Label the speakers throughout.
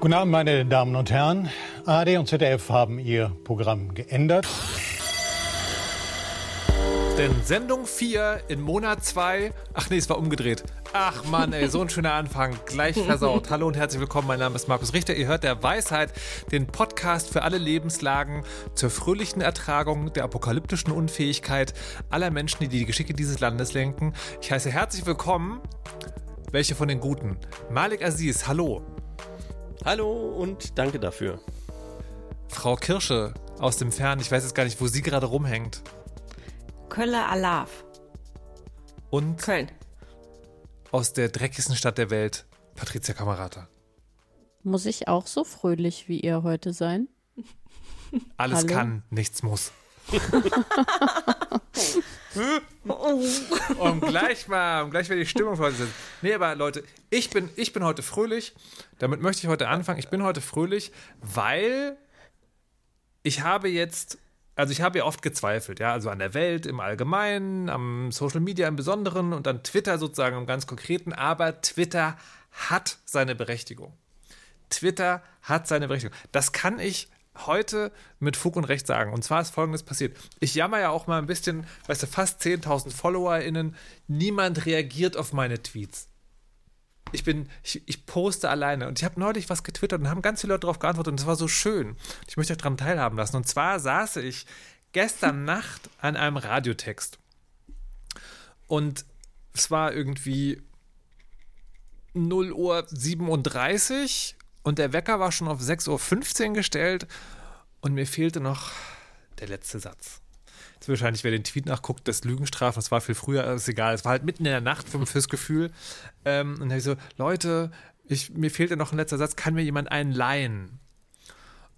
Speaker 1: Guten Abend, meine Damen und Herren. ARD und ZDF haben ihr Programm geändert.
Speaker 2: Denn Sendung 4 in Monat 2. Ach nee, es war umgedreht. Ach Mann, ey, so ein schöner Anfang. Gleich versaut. Hallo und herzlich willkommen. Mein Name ist Markus Richter. Ihr hört der Weisheit, den Podcast für alle Lebenslagen, zur fröhlichen Ertragung der apokalyptischen Unfähigkeit aller Menschen, die die Geschicke dieses Landes lenken. Ich heiße herzlich willkommen. Welche von den Guten? Malik Aziz, hallo.
Speaker 3: Hallo und danke dafür.
Speaker 2: Frau Kirsche aus dem Fern, ich weiß jetzt gar nicht, wo sie gerade rumhängt.
Speaker 4: Kölle Alav.
Speaker 2: Und
Speaker 4: Köln.
Speaker 2: aus der dreckigsten Stadt der Welt, Patricia Kamerata.
Speaker 5: Muss ich auch so fröhlich wie ihr heute sein?
Speaker 2: Alles
Speaker 5: Hallo?
Speaker 2: kann, nichts muss. um gleich mal, um gleich mal die Stimmung für heute zu setzen. Nee, aber Leute, ich bin, ich bin heute fröhlich. Damit möchte ich heute anfangen. Ich bin heute fröhlich, weil ich habe jetzt, also ich habe ja oft gezweifelt, ja, also an der Welt im Allgemeinen, am Social Media im Besonderen und an Twitter sozusagen im ganz Konkreten, aber Twitter hat seine Berechtigung. Twitter hat seine Berechtigung. Das kann ich heute mit Fug und Recht sagen. Und zwar ist Folgendes passiert. Ich jammer ja auch mal ein bisschen, weißt du, fast 10.000 FollowerInnen. Niemand reagiert auf meine Tweets. Ich bin, ich, ich poste alleine und ich habe neulich was getwittert und haben ganz viele Leute darauf geantwortet und das war so schön. Ich möchte euch daran teilhaben lassen. Und zwar saß ich gestern Nacht an einem Radiotext. Und es war irgendwie 0 Uhr 37 und der Wecker war schon auf 6.15 Uhr gestellt und mir fehlte noch der letzte Satz. Jetzt wahrscheinlich, wer den Tweet nachguckt, das Lügenstrafen, das war viel früher, ist egal. Es war halt mitten in der Nacht für, fürs Gefühl. Ähm, und dann hab ich so, Leute, ich, mir fehlte noch ein letzter Satz, kann mir jemand einen leihen?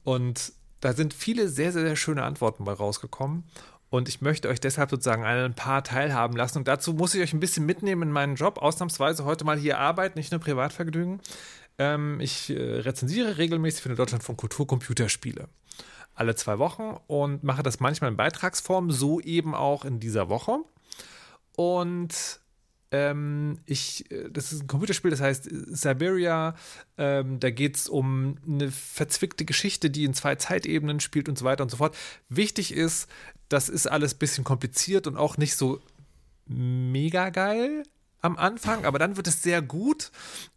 Speaker 2: Und da sind viele sehr, sehr, sehr schöne Antworten bei rausgekommen. Und ich möchte euch deshalb sozusagen ein paar teilhaben lassen. Und dazu muss ich euch ein bisschen mitnehmen in meinen Job. Ausnahmsweise heute mal hier arbeiten, nicht nur Privatvergnügen. Ähm, ich äh, rezensiere regelmäßig für den Deutschlandfunk Kultur Computerspiele. Alle zwei Wochen und mache das manchmal in Beitragsform, so eben auch in dieser Woche. Und ähm, ich, äh, das ist ein Computerspiel, das heißt Siberia. Ähm, da geht es um eine verzwickte Geschichte, die in zwei Zeitebenen spielt und so weiter und so fort. Wichtig ist, das ist alles ein bisschen kompliziert und auch nicht so mega geil am Anfang, aber dann wird es sehr gut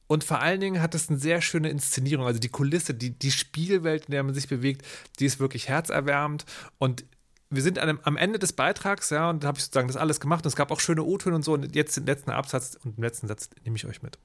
Speaker 2: und vor allen Dingen hat es eine sehr schöne Inszenierung. Also die Kulisse, die, die Spielwelt, in der man sich bewegt, die ist wirklich herzerwärmend und wir sind dem, am Ende des Beitrags, ja, und da habe ich sozusagen das alles gemacht. Und es gab auch schöne O-Töne und so. Und jetzt den letzten Absatz und den letzten Satz nehme ich euch mit.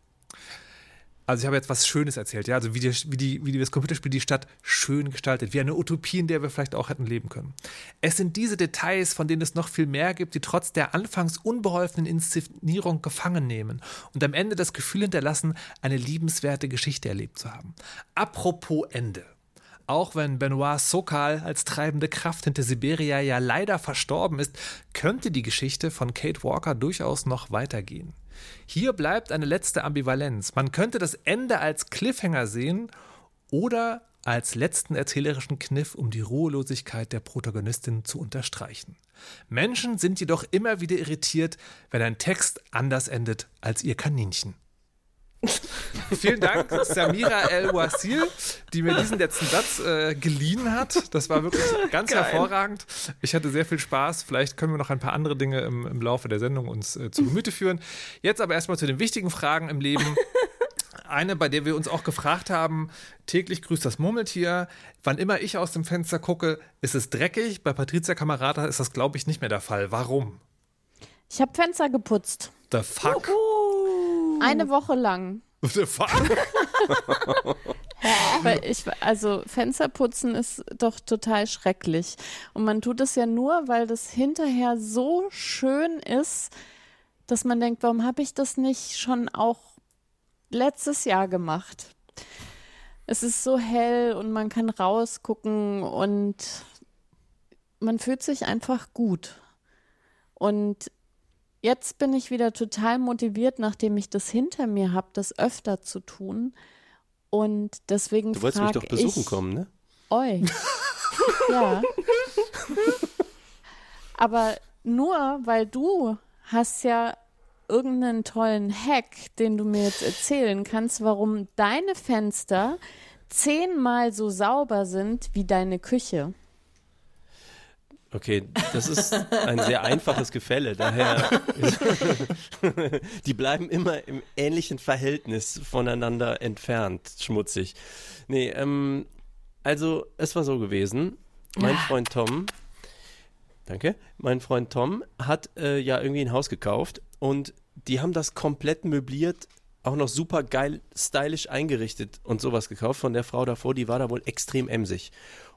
Speaker 2: Also ich habe jetzt was Schönes erzählt, ja, also wie, die, wie, die, wie das Computerspiel die Stadt schön gestaltet, wie eine Utopie, in der wir vielleicht auch hätten leben können. Es sind diese Details, von denen es noch viel mehr gibt, die trotz der anfangs unbeholfenen Inszenierung gefangen nehmen und am Ende das Gefühl hinterlassen, eine liebenswerte Geschichte erlebt zu haben. Apropos Ende. Auch wenn Benoit Sokal als treibende Kraft hinter Siberia ja leider verstorben ist, könnte die Geschichte von Kate Walker durchaus noch weitergehen. Hier bleibt eine letzte Ambivalenz. Man könnte das Ende als Cliffhanger sehen oder als letzten erzählerischen Kniff, um die Ruhelosigkeit der Protagonistin zu unterstreichen. Menschen sind jedoch immer wieder irritiert, wenn ein Text anders endet als ihr Kaninchen. Vielen Dank, Samira El-Wasil, die mir diesen letzten Satz äh, geliehen hat. Das war wirklich ganz
Speaker 4: Geil.
Speaker 2: hervorragend. Ich hatte sehr viel Spaß. Vielleicht können wir noch ein paar andere Dinge im, im Laufe der Sendung uns äh, zu Gemüte führen. Jetzt aber erstmal zu den wichtigen Fragen im Leben. Eine, bei der wir uns auch gefragt haben, täglich grüßt das Murmeltier. Wann immer ich aus dem Fenster gucke, ist es dreckig. Bei Patricia Kamerata ist das, glaube ich, nicht mehr der Fall. Warum?
Speaker 5: Ich habe Fenster geputzt.
Speaker 2: The fuck?
Speaker 5: Eine Woche lang. Weil ich, also Fensterputzen ist doch total schrecklich. Und man tut es ja nur, weil das hinterher so schön ist, dass man denkt, warum habe ich das nicht schon auch letztes Jahr gemacht? Es ist so hell und man kann rausgucken und man fühlt sich einfach gut. Und jetzt bin ich wieder total motiviert, nachdem ich das hinter mir habe, das öfter zu tun. Und deswegen
Speaker 3: Du wolltest mich doch besuchen kommen, ne?
Speaker 5: euch. ja. Aber nur weil du hast ja irgendeinen tollen Hack, den du mir jetzt erzählen kannst, warum deine Fenster zehnmal so sauber sind wie deine Küche.
Speaker 3: Okay, das ist ein sehr einfaches Gefälle. Daher, die bleiben immer im ähnlichen Verhältnis voneinander entfernt, schmutzig. Nee, ähm, also es war so gewesen. Mein Freund Tom, danke, mein Freund Tom hat äh, ja irgendwie ein Haus gekauft und die haben das komplett möbliert, auch noch super geil, stylisch eingerichtet und sowas gekauft von der Frau davor, die war da wohl extrem emsig.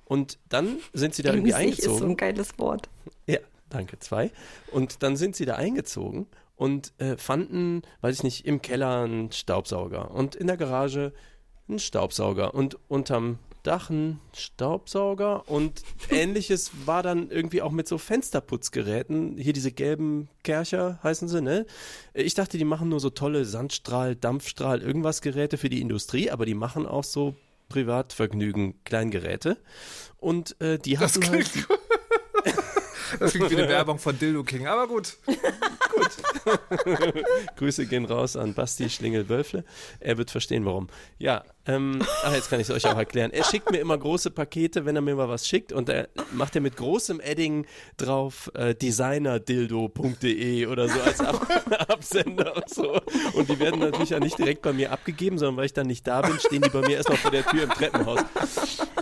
Speaker 3: Und dann sind sie da irgendwie
Speaker 6: Emsig ist so
Speaker 3: eingezogen.
Speaker 6: ein geiles Wort.
Speaker 3: Ja, danke, zwei. Und dann sind sie da eingezogen und äh, fanden, weiß ich nicht, im Keller einen Staubsauger und in der Garage einen Staubsauger und unterm Dach einen Staubsauger und ähnliches war dann irgendwie auch mit so Fensterputzgeräten. Hier diese gelben Kercher heißen sie, ne? Ich dachte, die machen nur so tolle Sandstrahl, Dampfstrahl, irgendwas Geräte für die Industrie, aber die machen auch so Privatvergnügen, Kleingeräte. Und äh, die
Speaker 2: Das
Speaker 3: hatten halt
Speaker 2: das klingt wie eine Werbung von Dildo King, aber gut.
Speaker 3: Grüße gehen raus an Basti Schlingel-Wölfle. Er wird verstehen, warum. Ja, ähm, ach, jetzt kann ich es euch auch erklären. Er schickt mir immer große Pakete, wenn er mir mal was schickt und da macht er mit großem Edding drauf äh, designerdildo.de oder so als Ab Absender und so. Und die werden natürlich ja nicht direkt bei mir abgegeben, sondern weil ich dann nicht da bin, stehen die bei mir erstmal vor der Tür im Treppenhaus.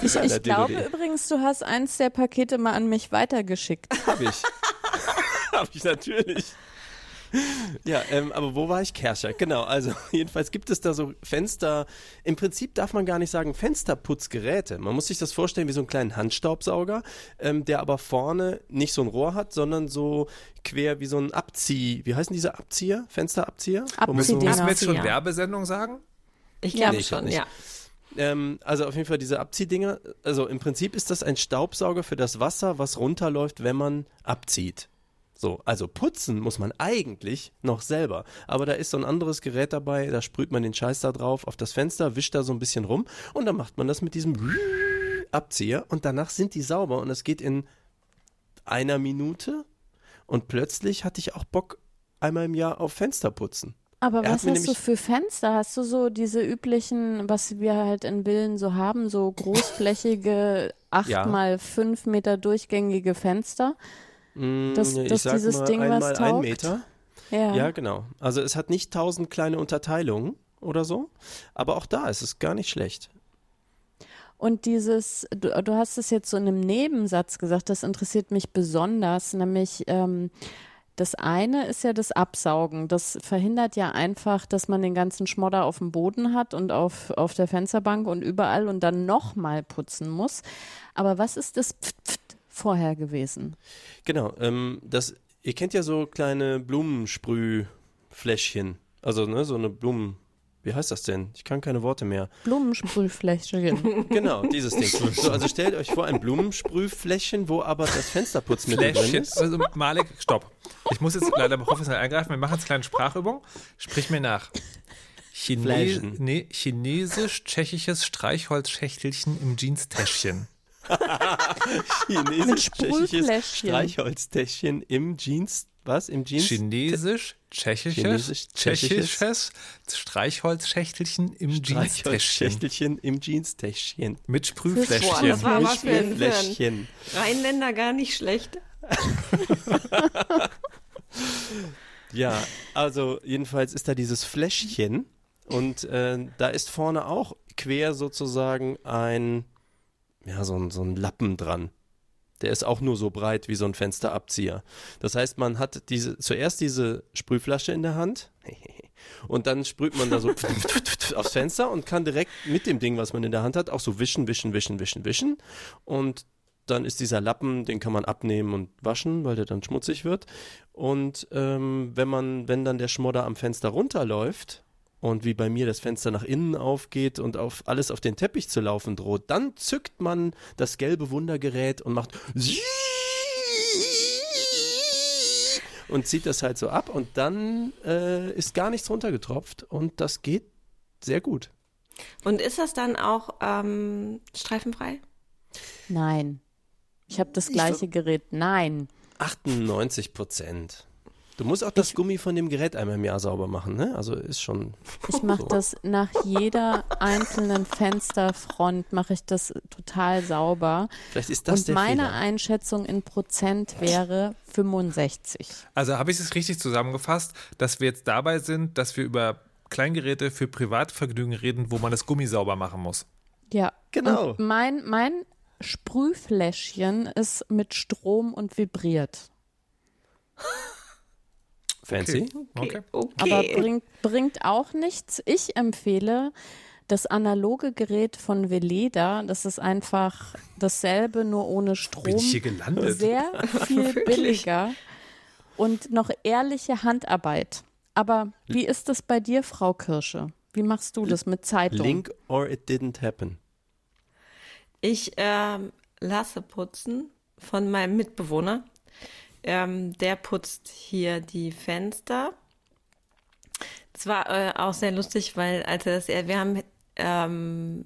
Speaker 5: Ich, ich glaube übrigens, du hast eins der Pakete mal an mich weitergeschickt.
Speaker 3: Hab ich. Hab ich natürlich. Ja, ähm, aber wo war ich? Kercher, genau. Also jedenfalls gibt es da so Fenster. Im Prinzip darf man gar nicht sagen Fensterputzgeräte. Man muss sich das vorstellen wie so einen kleinen Handstaubsauger, ähm, der aber vorne nicht so ein Rohr hat, sondern so quer wie so ein Abzieh. Wie heißen diese Abzieher? Fensterabzieher? So-
Speaker 5: Abziehdinger.
Speaker 2: Müssen wir jetzt schon. Werbesendung sagen?
Speaker 6: Ich glaube
Speaker 3: Nee,
Speaker 6: schon,
Speaker 3: nicht.
Speaker 6: ja.
Speaker 3: Ähm, also auf jeden Fall diese Abziehdinger. Also im Prinzip ist das ein Staubsauger für das Wasser, was runterläuft, wenn man abzieht. So, also putzen muss man eigentlich noch selber. Aber da ist so ein anderes Gerät dabei, da sprüht man den Scheiß da drauf auf das Fenster, wischt da so ein bisschen rum und dann macht man das mit diesem Abzieher und danach sind die sauber und es geht in einer Minute und plötzlich hatte ich auch Bock einmal im Jahr auf Fenster putzen.
Speaker 5: Aber
Speaker 3: Er
Speaker 5: was hast du für Fenster? Hast du so diese üblichen, was wir halt in Villen so haben, so großflächige, acht
Speaker 3: Ja.
Speaker 5: mal fünf Meter durchgängige Fenster?
Speaker 3: Mm,
Speaker 5: Dass-
Speaker 3: ich
Speaker 5: dass
Speaker 3: sag
Speaker 5: dieses
Speaker 3: mal
Speaker 5: Ding was
Speaker 3: einmal ein
Speaker 5: taugt?
Speaker 3: Meter.
Speaker 5: Ja.
Speaker 3: Ja, genau. Also es hat nicht tausend kleine Unterteilungen oder so, aber auch da ist es gar nicht schlecht.
Speaker 5: Und dieses, du, du hast es jetzt so in einem Nebensatz gesagt, das interessiert mich besonders, nämlich ähm, das eine ist ja das Absaugen. Das verhindert ja einfach, dass man den ganzen Schmodder auf dem Boden hat und auf, auf der Fensterbank und überall und dann nochmal putzen muss. Aber was ist das Pft, Pft vorher gewesen?
Speaker 3: Genau, ähm, das, ihr kennt ja so kleine Blumensprühfläschchen. Also, ne, so eine Blumen. Wie heißt das denn? Ich kann keine Worte mehr.
Speaker 5: Blumensprühfläschchen.
Speaker 3: Genau, dieses Ding. So, also stellt euch vor, ein Blumensprühfläschchen, wo aber das Fensterputzmittel drin ist.
Speaker 2: Also Malik, stopp. Ich muss jetzt leider professionell eingreifen. Wir machen jetzt eine kleine Sprachübung. Sprich mir nach. Chine nee, Chinesisch-tschechisches Streichholzschächtelchen im Jeanstäschchen.
Speaker 3: Chinesisch-tschechisches. Streichholztäschchen im Jeans. Was? Im Jeans?
Speaker 2: Chinesisch-tschechisches
Speaker 3: Chinesisch-tschechisches
Speaker 2: tschechisches Streichholzschächtelchen im Jeanstäschchen.
Speaker 3: Im Jeanstäschchen.
Speaker 2: Mit Sprühfläschchen.
Speaker 6: das war aber für,
Speaker 3: Fläschchen.
Speaker 6: Rheinländer gar nicht schlecht.
Speaker 3: Ja, also jedenfalls ist da dieses Fläschchen und äh, da ist vorne auch quer sozusagen ein, ja, so ein, so ein Lappen dran. Der ist auch nur so breit wie so ein Fensterabzieher. Das heißt, man hat diese, zuerst diese Sprühflasche in der Hand und dann sprüht man da so aufs Fenster und kann direkt mit dem Ding, was man in der Hand hat, auch so wischen, wischen, wischen, wischen, wischen. Und dann ist dieser Lappen, den kann man abnehmen und waschen, weil der dann schmutzig wird. Und ähm, wenn man, wenn dann der Schmodder am Fenster runterläuft und wie bei mir das Fenster nach innen aufgeht und auf alles auf den Teppich zu laufen droht, dann zückt man das gelbe Wundergerät und macht und zieht das halt so ab und dann äh, ist gar nichts runtergetropft und das geht sehr gut.
Speaker 6: Und ist das dann auch ähm, streifenfrei?
Speaker 5: Nein. Ich habe das gleiche Gerät. Nein.
Speaker 3: 98 Prozent. Du musst auch das Gummi von dem Gerät einmal im Jahr sauber machen, ne? Also ist schon.
Speaker 5: Ich mache das nach jeder einzelnen Fensterfront, mache ich das total sauber.
Speaker 3: Vielleicht ist das
Speaker 5: Und
Speaker 3: der
Speaker 5: meine
Speaker 3: Fehler.
Speaker 5: Einschätzung in Prozent wäre 65.
Speaker 2: Also habe ich es richtig zusammengefasst, dass wir jetzt dabei sind, dass wir über Kleingeräte für Privatvergnügen reden, wo man das Gummi sauber machen muss.
Speaker 5: Ja,
Speaker 3: Genau.
Speaker 5: Und mein, mein Sprühfläschchen ist mit Strom und vibriert.
Speaker 3: Fancy.
Speaker 2: Okay.
Speaker 6: Okay.
Speaker 5: Aber bringt, bringt auch nichts. Ich empfehle das analoge Gerät von Veleda. Das ist einfach dasselbe, nur ohne Strom.
Speaker 2: Bin ich hier gelandet?
Speaker 5: Sehr viel billiger und noch ehrliche Handarbeit. Aber wie ist das bei dir, Frau Kirsche? Wie machst du das mit Zeitung?
Speaker 3: Link or it didn't happen.
Speaker 6: Ich ähm, lasse putzen von meinem Mitbewohner. Ähm, der putzt hier die Fenster. Das war äh, auch sehr lustig, weil als er das, wir haben ähm,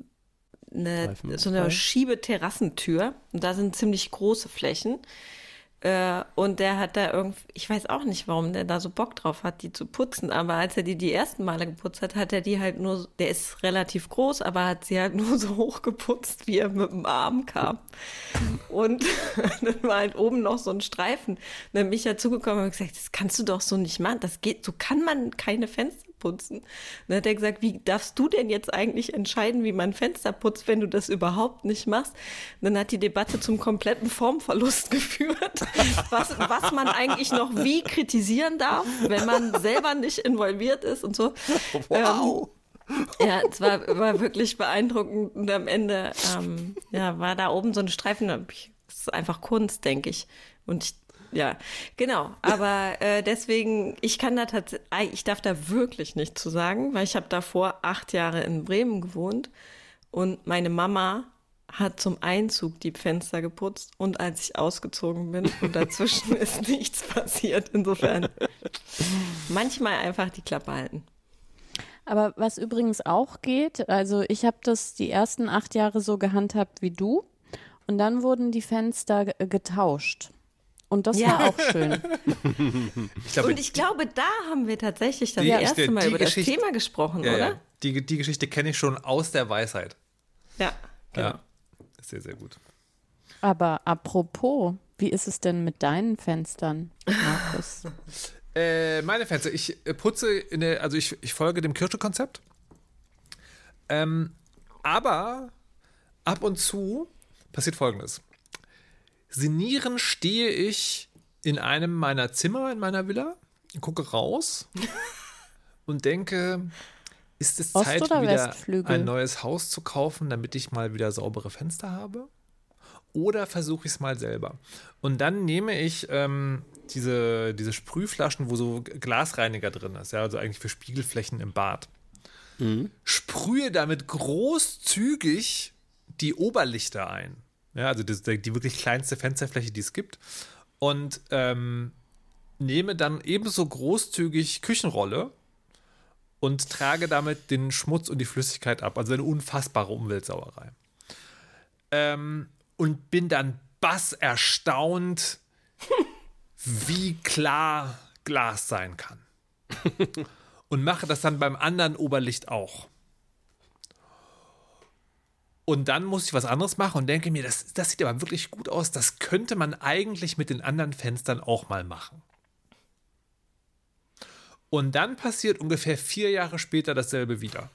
Speaker 6: eine, so eine. Schiebeterrassentür und da sind ziemlich große Flächen. Äh, und der hat da irgendwie, ich weiß auch nicht, warum der da so Bock drauf hat, die zu putzen, aber als er die die ersten Male geputzt hat, hat er die halt nur, der ist relativ groß, aber hat sie halt nur so hoch geputzt, wie er mit dem Arm kam. Und dann war halt oben noch so ein Streifen. Und dann bin ich ja zugekommen und gesagt, das kannst du doch so nicht machen, das geht, so kann man keine Fenster putzen. Und dann hat er gesagt, wie darfst du denn jetzt eigentlich entscheiden, wie man Fenster putzt, wenn du das überhaupt nicht machst? Und dann hat die Debatte zum kompletten Formverlust geführt, was, was man eigentlich noch wie kritisieren darf, wenn man selber nicht involviert ist und so. Wow. Ja, es war, war wirklich beeindruckend und am Ende ähm, ja, war da oben so ein Streifen. Das ist einfach Kunst, denke ich. Und ich, ja, genau. Aber äh, deswegen, ich kann da tatsächlich, ich darf da wirklich nichts zu sagen, weil ich habe davor acht Jahre in Bremen gewohnt und meine Mama hat zum Einzug die Fenster geputzt und als ich ausgezogen bin und dazwischen ist nichts passiert. Insofern manchmal einfach die Klappe halten.
Speaker 5: Aber was übrigens auch geht, also ich habe das die ersten acht Jahre so gehandhabt wie du und dann wurden die Fenster ge- getauscht. Und das
Speaker 6: Ja.
Speaker 5: war auch schön.
Speaker 2: Ich glaube,
Speaker 6: Und ich glaube, da haben wir tatsächlich das
Speaker 2: Die-
Speaker 6: erste
Speaker 2: die-
Speaker 6: Mal
Speaker 2: die
Speaker 6: über das
Speaker 2: Geschichte-
Speaker 6: Thema gesprochen,
Speaker 2: ja,
Speaker 6: oder?
Speaker 2: ja. Die, die Geschichte kenne ich schon aus der Weisheit.
Speaker 6: Ja, genau.
Speaker 2: Ja. Sehr, sehr gut.
Speaker 5: Aber apropos, wie ist es denn mit deinen Fenstern, Markus?
Speaker 2: Äh, meine Fenster, ich äh, putze in der, also ich, ich folge dem Kirsche-Konzept. Ähm, aber ab und zu passiert folgendes. Sinieren stehe ich in einem meiner Zimmer in meiner Villa, gucke raus und denke, ist es
Speaker 5: Ost-
Speaker 2: Zeit, wieder
Speaker 5: Westflügel?
Speaker 2: ein neues Haus zu kaufen, damit ich mal wieder saubere Fenster habe? Oder versuche ich es mal selber? Und dann nehme ich ähm, diese, diese Sprühflaschen, wo so Glasreiniger drin ist, ja, also eigentlich für Spiegelflächen im Bad. Sprühe damit großzügig die Oberlichter ein. Ja, also das, die wirklich kleinste Fensterfläche, die es gibt. Und ähm, nehme dann ebenso großzügig Küchenrolle und trage damit den Schmutz und die Flüssigkeit ab. Also eine unfassbare Umweltsauerei. Ähm, und bin dann bass erstaunt, wie klar Glas sein kann. Und mache das dann beim anderen Oberlicht auch. Und dann muss ich was anderes machen und denke mir, das, das sieht aber wirklich gut aus. Das könnte man eigentlich mit den anderen Fenstern auch mal machen. Und dann passiert ungefähr vier Jahre später dasselbe wieder.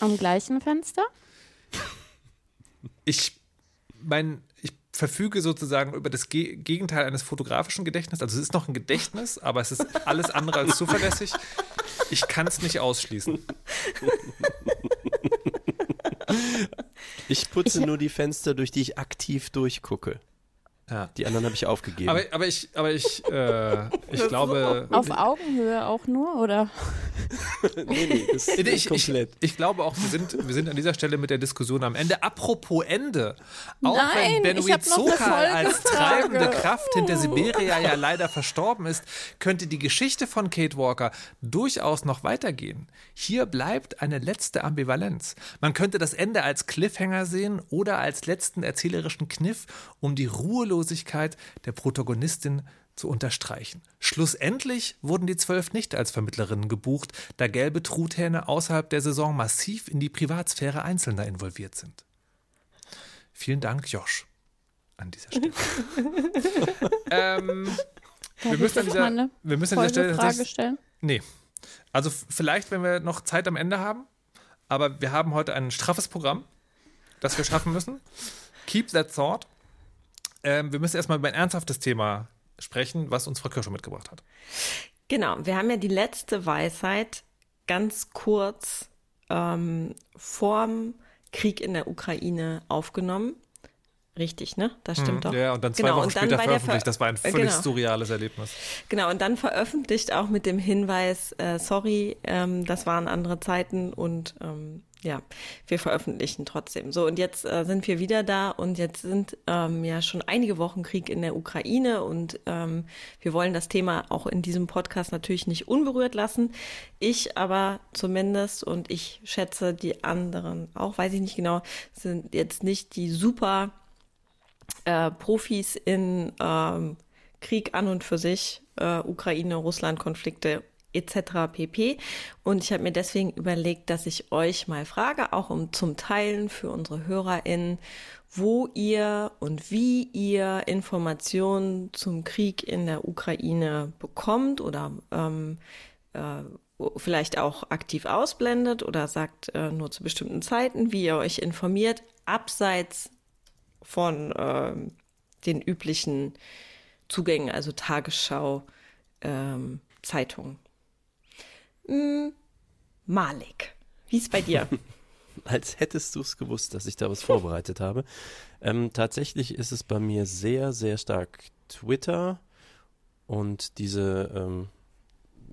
Speaker 5: Am gleichen Fenster?
Speaker 2: Ich, mein, verfüge sozusagen über das Ge Gegenteil eines fotografischen Gedächtnisses. Also es ist noch ein Gedächtnis, aber es ist alles andere als zuverlässig. Ich kann es nicht ausschließen.
Speaker 3: Ich putze nur die Fenster, durch die ich aktiv durchgucke.
Speaker 2: Ja.
Speaker 3: Die anderen habe ich aufgegeben.
Speaker 2: Aber, aber ich, aber ich, äh, ich glaube,
Speaker 5: Auf Augenhöhe auch nur, oder?
Speaker 3: nee, nee, das
Speaker 2: ich, ich,
Speaker 3: komplett.
Speaker 2: ich glaube auch, wir sind, wir sind an dieser Stelle mit der Diskussion am Ende. Apropos Ende. Auch
Speaker 5: Nein,
Speaker 2: wenn
Speaker 5: ich eine
Speaker 2: Benuizoka als treibende Kraft hinter Siberia ja leider verstorben ist, könnte die Geschichte von Kate Walker durchaus noch weitergehen. Hier bleibt eine letzte Ambivalenz. Man könnte das Ende als Cliffhanger sehen oder als letzten erzählerischen Kniff, um die Ruhelosigkeit der Protagonistin zu unterstreichen. Schlussendlich wurden die zwölf nicht als Vermittlerinnen gebucht, da gelbe Truthähne außerhalb der Saison massiv in die Privatsphäre Einzelner involviert sind. Vielen Dank, Josh, an dieser Stelle. ähm, wir, müssen an dieser, wir müssen an dieser Stelle
Speaker 5: Frage stellen.
Speaker 2: Nee. Also vielleicht, wenn wir noch Zeit am Ende haben, aber wir haben heute ein straffes Programm, das wir schaffen müssen. Keep that thought. Ähm, wir müssen erstmal über ein ernsthaftes Thema sprechen, was uns Frau Kirscher mitgebracht hat.
Speaker 6: Genau, wir haben ja die letzte Weisheit ganz kurz ähm, vorm Krieg in der Ukraine aufgenommen. Richtig, ne? Das stimmt
Speaker 2: Mhm.
Speaker 6: doch.
Speaker 2: Ja, und dann zwei
Speaker 6: Genau,
Speaker 2: Wochen später veröffentlicht.
Speaker 6: Ver-
Speaker 2: Das war ein
Speaker 6: äh,
Speaker 2: völlig
Speaker 6: genau.
Speaker 2: surreales Erlebnis.
Speaker 6: Genau, und dann veröffentlicht auch mit dem Hinweis, äh, sorry, ähm, das waren andere Zeiten und ähm, ja, wir veröffentlichen trotzdem. So, und jetzt äh, sind wir wieder da und jetzt sind ähm, ja schon einige Wochen Krieg in der Ukraine und ähm, wir wollen das Thema auch in diesem Podcast natürlich nicht unberührt lassen. Ich aber zumindest und ich schätze die anderen auch, weiß ich nicht genau, sind jetzt nicht die super äh, Profis in ähm, Krieg an und für sich, äh, Ukraine, Russland-Konflikte etc. pp. Und ich habe mir deswegen überlegt, dass ich euch mal frage, auch um zum Teilen für unsere HörerInnen, wo ihr und wie ihr Informationen zum Krieg in der Ukraine bekommt oder ähm, äh, vielleicht auch aktiv ausblendet oder sagt äh, nur zu bestimmten Zeiten, wie ihr euch informiert, abseits von ähm, den üblichen Zugängen, also Tagesschau, ähm, Zeitung. Hm, Malik, wie ist bei dir?
Speaker 3: Als hättest du es gewusst, dass ich da was vorbereitet habe. Ähm, tatsächlich ist es bei mir sehr, sehr stark Twitter und diese, ähm,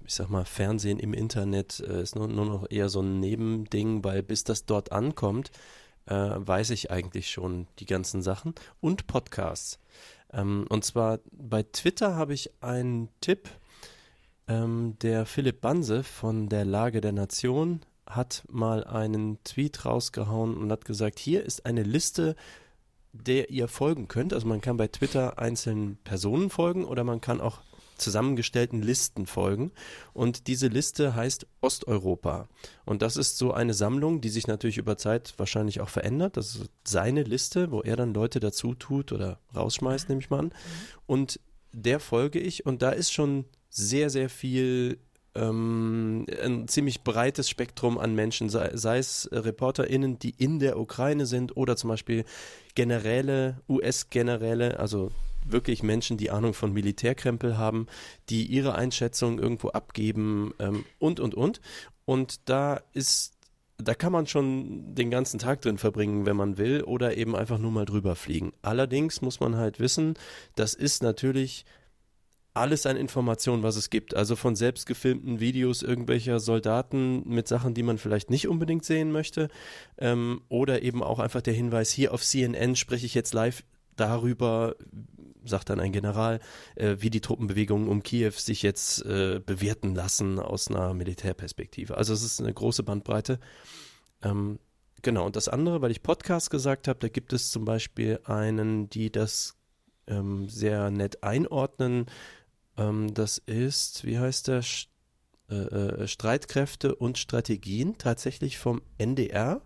Speaker 3: ich sag mal, Fernsehen im Internet äh, ist nur, nur noch eher so ein Nebending, weil bis das dort ankommt, äh, weiß ich eigentlich schon die ganzen Sachen und Podcasts. Ähm, und zwar bei Twitter habe ich einen Tipp, ähm, der Philipp Banse von der Lage der Nation hat mal einen Tweet rausgehauen und hat gesagt, hier ist eine Liste, der ihr folgen könnt. Also man kann bei Twitter einzelnen Personen folgen oder man kann auch zusammengestellten Listen folgen. Und diese Liste heißt Osteuropa. Und das ist so eine Sammlung, die sich natürlich über Zeit wahrscheinlich auch verändert. Das ist seine Liste, wo er dann Leute dazu tut oder rausschmeißt, nehme ich mal an. Und der folge ich und da ist schon sehr, sehr viel ähm, ein ziemlich breites Spektrum an Menschen, sei, sei es ReporterInnen, die in der Ukraine sind oder zum Beispiel Generäle, US-Generäle, also wirklich Menschen, die Ahnung von Militärkrempel haben, die ihre Einschätzung irgendwo abgeben ähm, und, und, und. Und da ist, da kann man schon den ganzen Tag drin verbringen, wenn man will, oder eben einfach nur mal drüber fliegen. Allerdings muss man halt wissen, das ist natürlich alles an Informationen, was es gibt. Also von selbst gefilmten Videos irgendwelcher Soldaten mit Sachen, die man vielleicht nicht unbedingt sehen möchte. Ähm, oder eben auch einfach der Hinweis, hier auf CNN spreche ich jetzt live darüber, sagt dann ein General, äh, wie die Truppenbewegungen um Kiew sich jetzt äh, bewerten lassen aus einer Militärperspektive. Also es ist eine große Bandbreite. Ähm, genau, und das andere, weil ich Podcast gesagt habe, da gibt es zum Beispiel einen, die das ähm, sehr nett einordnen. Ähm, das ist, wie heißt der? Sch äh, äh, Streitkräfte und Strategien, tatsächlich vom NDR,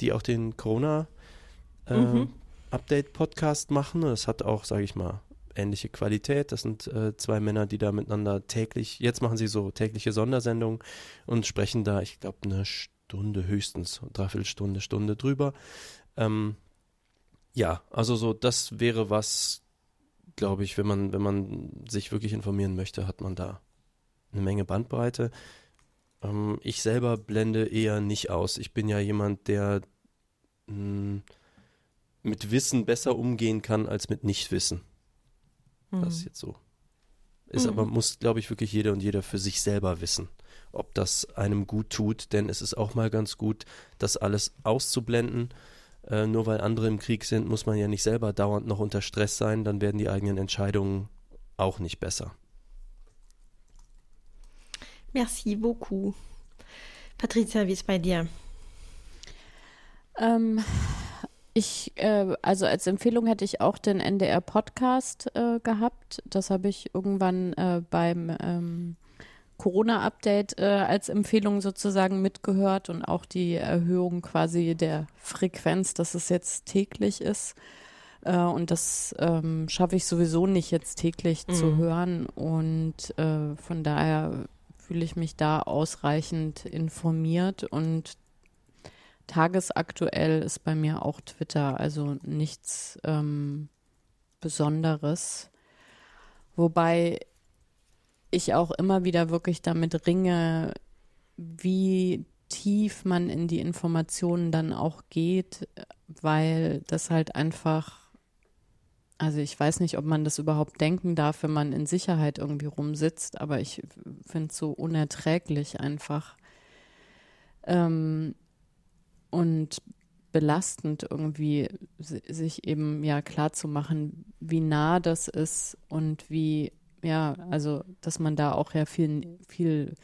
Speaker 3: die auch den Corona äh,
Speaker 6: Mhm.
Speaker 3: Update-Podcast machen. Das hat auch, sage ich mal, ähnliche Qualität. Das sind äh, zwei Männer, die da miteinander täglich, jetzt machen sie so tägliche Sondersendungen und sprechen da, ich glaube, eine Stunde höchstens, dreiviertel Stunde, Stunde drüber. Ähm, ja, also so, das wäre was, glaube ich, wenn man, wenn man sich wirklich informieren möchte, hat man da eine Menge Bandbreite. Ähm, ich selber blende eher nicht aus. Ich bin ja jemand, der mh, mit Wissen besser umgehen kann als mit Nichtwissen. Das ist jetzt so. Ist
Speaker 6: Mhm.
Speaker 3: aber, muss, glaube ich, wirklich jeder und jeder für sich selber wissen, ob das einem gut tut, denn es ist auch mal ganz gut, das alles auszublenden. Äh, nur weil andere im Krieg sind, muss man ja nicht selber dauernd noch unter Stress sein, dann werden die eigenen Entscheidungen auch nicht besser.
Speaker 6: Merci beaucoup. Patricia, wie ist bei dir?
Speaker 5: Ähm, Ich, äh, also als Empfehlung hätte ich auch den NDR-Podcast äh, gehabt. Das habe ich irgendwann äh, beim ähm, Corona-Update äh, als Empfehlung sozusagen mitgehört und auch die Erhöhung quasi der Frequenz, dass es jetzt täglich ist. Äh, und das ähm, schaffe ich sowieso nicht jetzt täglich mhm. zu hören. Und äh, von daher fühle ich mich da ausreichend informiert und tagesaktuell ist bei mir auch Twitter, also nichts ähm, Besonderes. Wobei ich auch immer wieder wirklich damit ringe, wie tief man in die Informationen dann auch geht, weil das halt einfach, also ich weiß nicht, ob man das überhaupt denken darf, wenn man in Sicherheit irgendwie rumsitzt, aber ich finde es so unerträglich einfach. Ähm, und belastend irgendwie sich eben ja klar zu machen, wie nah das ist und wie ja, also dass man da auch ja viel viel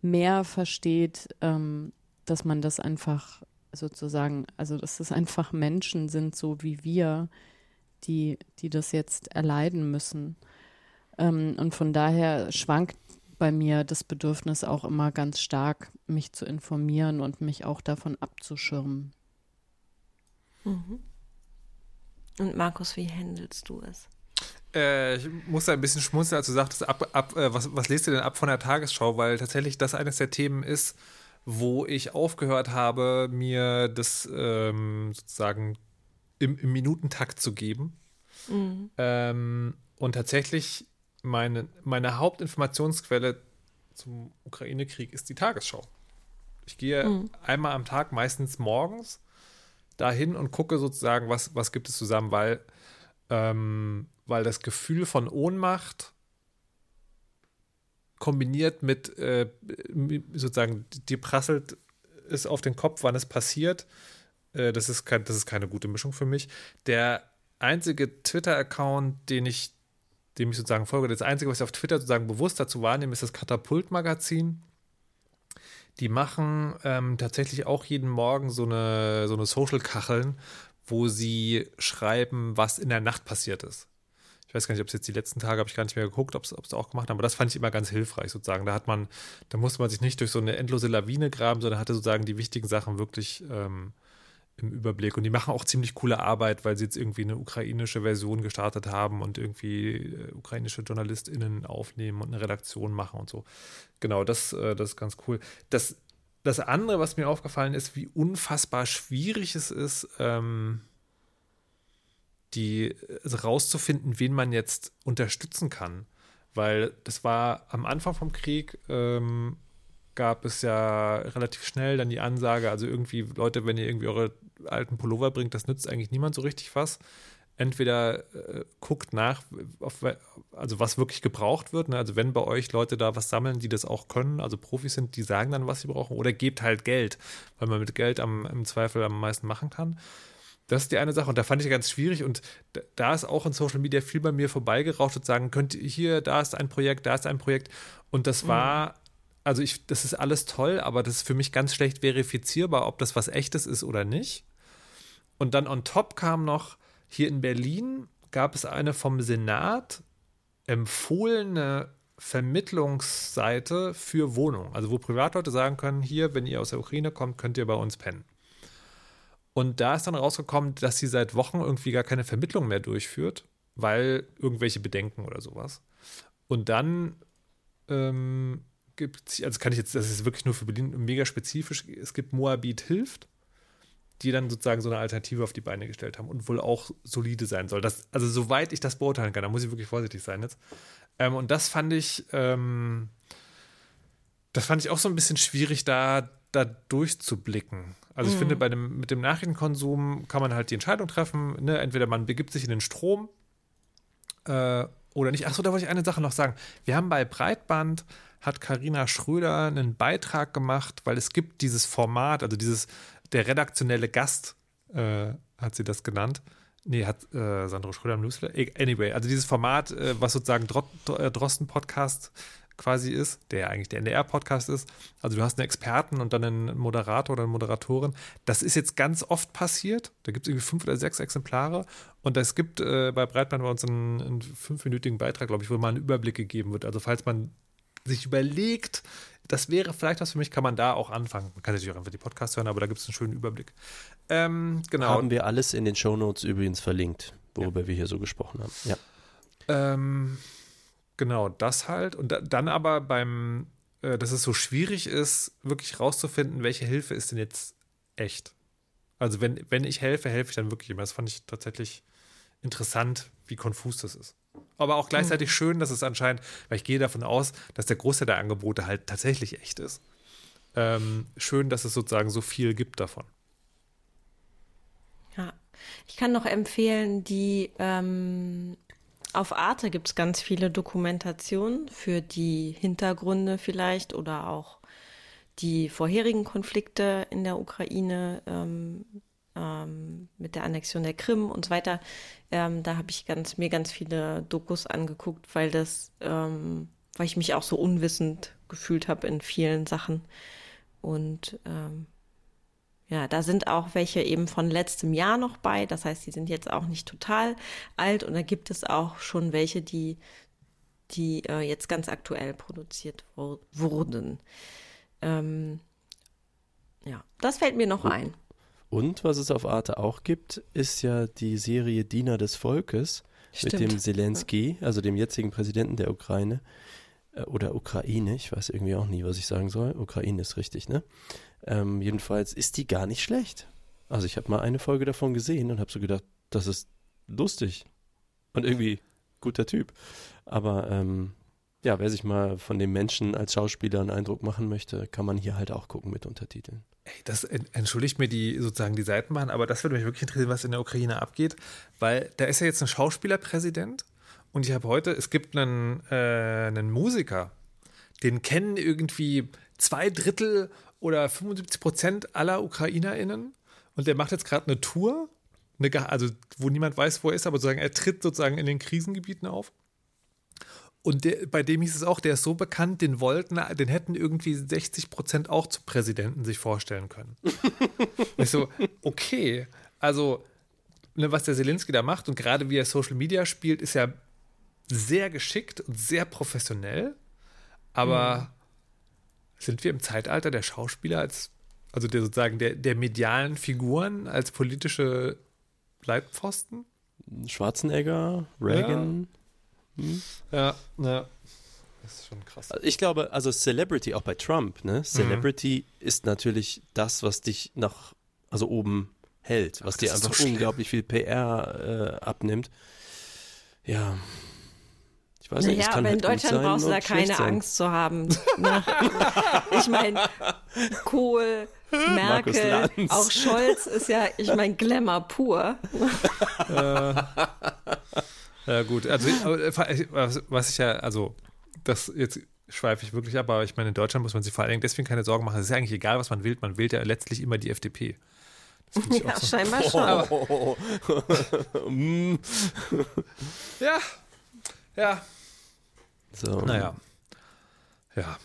Speaker 5: mehr versteht, ähm, dass man das einfach sozusagen, also dass es einfach Menschen sind, so wie wir, die die das jetzt erleiden müssen. Ähm, und von daher schwankt bei mir das Bedürfnis auch immer ganz stark, mich zu informieren und mich auch davon abzuschirmen.
Speaker 6: Mhm. Und Markus, wie handelst du es?
Speaker 2: Äh, ich muss da ein bisschen schmunzeln, als du sagtest, ab, ab, äh, was, was lest du denn ab von der Tagesschau? Weil tatsächlich das eines der Themen ist, wo ich aufgehört habe, mir das ähm, sozusagen im, im, Minutentakt zu geben. Mhm. Ähm, und tatsächlich meine, meine Hauptinformationsquelle zum Ukraine-Krieg ist die Tagesschau. Ich gehe mhm. einmal am Tag, meistens morgens, dahin und gucke sozusagen, was, was gibt es zusammen, weil, ähm, weil das Gefühl von Ohnmacht kombiniert mit äh, sozusagen, dir prasselt es auf den Kopf, wann es passiert. Äh, das, ist kein, das ist keine gute Mischung für mich. Der einzige Twitter-Account, den ich dem ich sozusagen folge. Das Einzige, was ich auf Twitter sozusagen bewusst dazu wahrnehme, ist das Katapult-Magazin. Die machen ähm, tatsächlich auch jeden Morgen so eine, so eine Social-Kacheln, wo sie schreiben, was in der Nacht passiert ist. Ich weiß gar nicht, ob es jetzt die letzten Tage habe ich gar nicht mehr geguckt, ob es auch gemacht haben, aber das fand ich immer ganz hilfreich sozusagen. Da hat man, da musste man sich nicht durch so eine endlose Lawine graben, sondern hatte sozusagen die wichtigen Sachen wirklich ähm, im Überblick. Und die machen auch ziemlich coole Arbeit, weil sie jetzt irgendwie eine ukrainische Version gestartet haben und irgendwie äh, ukrainische JournalistInnen aufnehmen und eine Redaktion machen und so. Genau, das, äh, das ist ganz cool. Das, das andere, was mir aufgefallen ist, wie unfassbar schwierig es ist, ähm, die also rauszufinden, wen man jetzt unterstützen kann. Weil das war am Anfang vom Krieg, ähm, gab es ja relativ schnell dann die Ansage, also irgendwie, Leute, wenn ihr irgendwie eure alten Pullover bringt, das nützt eigentlich niemand so richtig was. Entweder äh, guckt nach, auf, also was wirklich gebraucht wird. Ne? Also wenn bei euch Leute da was sammeln, die das auch können, also Profis sind, die sagen dann, was sie brauchen, oder gebt halt Geld, weil man mit Geld am, im Zweifel am meisten machen kann. Das ist die eine Sache und da fand ich ganz schwierig und da ist auch in Social Media viel bei mir vorbeigeraucht und sagen, könnt ihr hier, da ist ein Projekt, da ist ein Projekt und das mhm. war also ich, das ist alles toll, aber das ist für mich ganz schlecht verifizierbar, ob das was echtes ist oder nicht. Und dann on top kam noch, hier in Berlin gab es eine vom Senat empfohlene Vermittlungsseite für Wohnungen. Also wo Privatleute sagen können, hier, wenn ihr aus der Ukraine kommt, könnt ihr bei uns pennen. Und da ist dann rausgekommen, dass sie seit Wochen irgendwie gar keine Vermittlung mehr durchführt, weil irgendwelche Bedenken oder sowas. Und dann ähm, gibt also kann ich jetzt, das ist wirklich nur für Berlin mega spezifisch, es gibt Moabit Hilft, die dann sozusagen so eine Alternative auf die Beine gestellt haben und wohl auch solide sein soll. Das, also soweit ich das beurteilen kann, da muss ich wirklich vorsichtig sein jetzt. Ähm, und das fand ich, ähm, das fand ich auch so ein bisschen schwierig, da, da durchzublicken. Also ich mhm. finde, bei dem, mit dem Nachrichtenkonsum kann man halt die Entscheidung treffen, ne? entweder man begibt sich in den Strom äh, oder nicht. Achso, da wollte ich eine Sache noch sagen. Wir haben bei Breitband hat Karina Schröder einen Beitrag gemacht, weil es gibt dieses Format, also dieses, der redaktionelle Gast, äh, hat sie das genannt. Nee, hat äh, Sandro Schröder im Newsletter. Anyway, also dieses Format, äh, was sozusagen Dro äh, Drosten Podcast quasi ist, der ja eigentlich der NDR-Podcast ist. Also du hast einen Experten und dann einen Moderator oder eine Moderatorin. Das ist jetzt ganz oft passiert. Da gibt es irgendwie fünf oder sechs Exemplare. Und es gibt äh, bei Breitband bei uns einen, einen fünfminütigen Beitrag, glaube ich, wo mal ein Überblick gegeben wird. Also falls man sich überlegt, das wäre vielleicht was für mich, kann man da auch anfangen. Man kann natürlich auch einfach die Podcasts hören, aber da gibt es einen schönen Überblick. Ähm, genau.
Speaker 3: Haben wir alles in den Shownotes übrigens verlinkt, worüber ja. wir hier so gesprochen haben. Ja.
Speaker 2: Ähm, genau, das halt. Und da, dann aber beim, äh, dass es so schwierig ist, wirklich rauszufinden, welche Hilfe ist denn jetzt echt. Also wenn, wenn ich helfe, helfe ich dann wirklich immer. Das fand ich tatsächlich interessant, wie konfus das ist. Aber auch gleichzeitig mhm. schön, dass es anscheinend, weil ich gehe davon aus, dass der Großteil der Angebote halt tatsächlich echt ist. Ähm, schön, dass es sozusagen so viel gibt davon.
Speaker 6: Ja, ich kann noch empfehlen, die ähm, auf Arte gibt es ganz viele Dokumentationen für die Hintergründe vielleicht oder auch die vorherigen Konflikte in der Ukraine ähm, ähm, mit der Annexion der Krim und so weiter. Ähm, da habe ich ganz, mir ganz viele Dokus angeguckt, weil das, ähm, weil ich mich auch so unwissend gefühlt habe in vielen Sachen. Und ähm, ja, da sind auch welche eben von letztem Jahr noch bei. Das heißt, die sind jetzt auch nicht total alt. Und da gibt es auch schon welche, die, die äh, jetzt ganz aktuell produziert wo wurden. Ähm, ja, das fällt mir noch ein.
Speaker 3: Und was es auf Arte auch gibt, ist ja die Serie Diener des Volkes Stimmt. mit dem Zelensky, also dem jetzigen Präsidenten der Ukraine äh, oder Ukraine, ich weiß irgendwie auch nie, was ich sagen soll. Ukraine ist richtig, ne? Ähm, jedenfalls ist die gar nicht schlecht. Also ich habe mal eine Folge davon gesehen und habe so gedacht, das ist lustig und irgendwie guter Typ. Aber ähm, ja, wer sich mal von dem Menschen als Schauspieler einen Eindruck machen möchte, kann man hier halt auch gucken mit Untertiteln.
Speaker 2: Ey, das entschuldigt mir die sozusagen die Seitenbahn, aber das würde mich wirklich interessieren, was in der Ukraine abgeht, weil da ist ja jetzt ein Schauspielerpräsident und ich habe heute, es gibt einen, äh, einen Musiker, den kennen irgendwie zwei Drittel oder 75 Prozent aller UkrainerInnen. Und der macht jetzt gerade eine Tour, eine, also wo niemand weiß, wo er ist, aber sozusagen er tritt sozusagen in den Krisengebieten auf. Und der, bei dem hieß es auch, der ist so bekannt, den wollten, den hätten irgendwie 60 Prozent auch zum Präsidenten sich vorstellen können. ich so, okay, also ne, was der Zelensky da macht und gerade wie er Social Media spielt, ist ja sehr geschickt und sehr professionell. Aber mhm. Sind wir im Zeitalter der Schauspieler als, also der sozusagen der, der medialen Figuren als politische Leitpfosten?
Speaker 3: Schwarzenegger, Reagan.
Speaker 2: Ja, hm? ja, ja. Das ist schon krass.
Speaker 3: Also ich glaube, also Celebrity, auch bei Trump, ne? Celebrity mhm. ist natürlich das, was dich nach, also oben hält, was Ach, dir einfach unglaublich viel PR äh, abnimmt. Ja,
Speaker 6: ich weiß nicht, naja, aber halt in Deutschland brauchst du da keine sein. Angst zu haben. Ich meine, Kohl, Merkel, auch Scholz ist ja, ich meine, Glamour pur.
Speaker 2: äh, ja, gut. Also, was ich ja, also, das jetzt schweife ich wirklich ab, aber ich meine, in Deutschland muss man sich vor allen Dingen deswegen keine Sorgen machen. Es ist ja eigentlich egal, was man wählt. Man wählt ja letztlich immer die FDP.
Speaker 6: ja, so. scheinbar schon. Aber,
Speaker 2: ja, ja,
Speaker 3: so.
Speaker 2: Naja. Ja.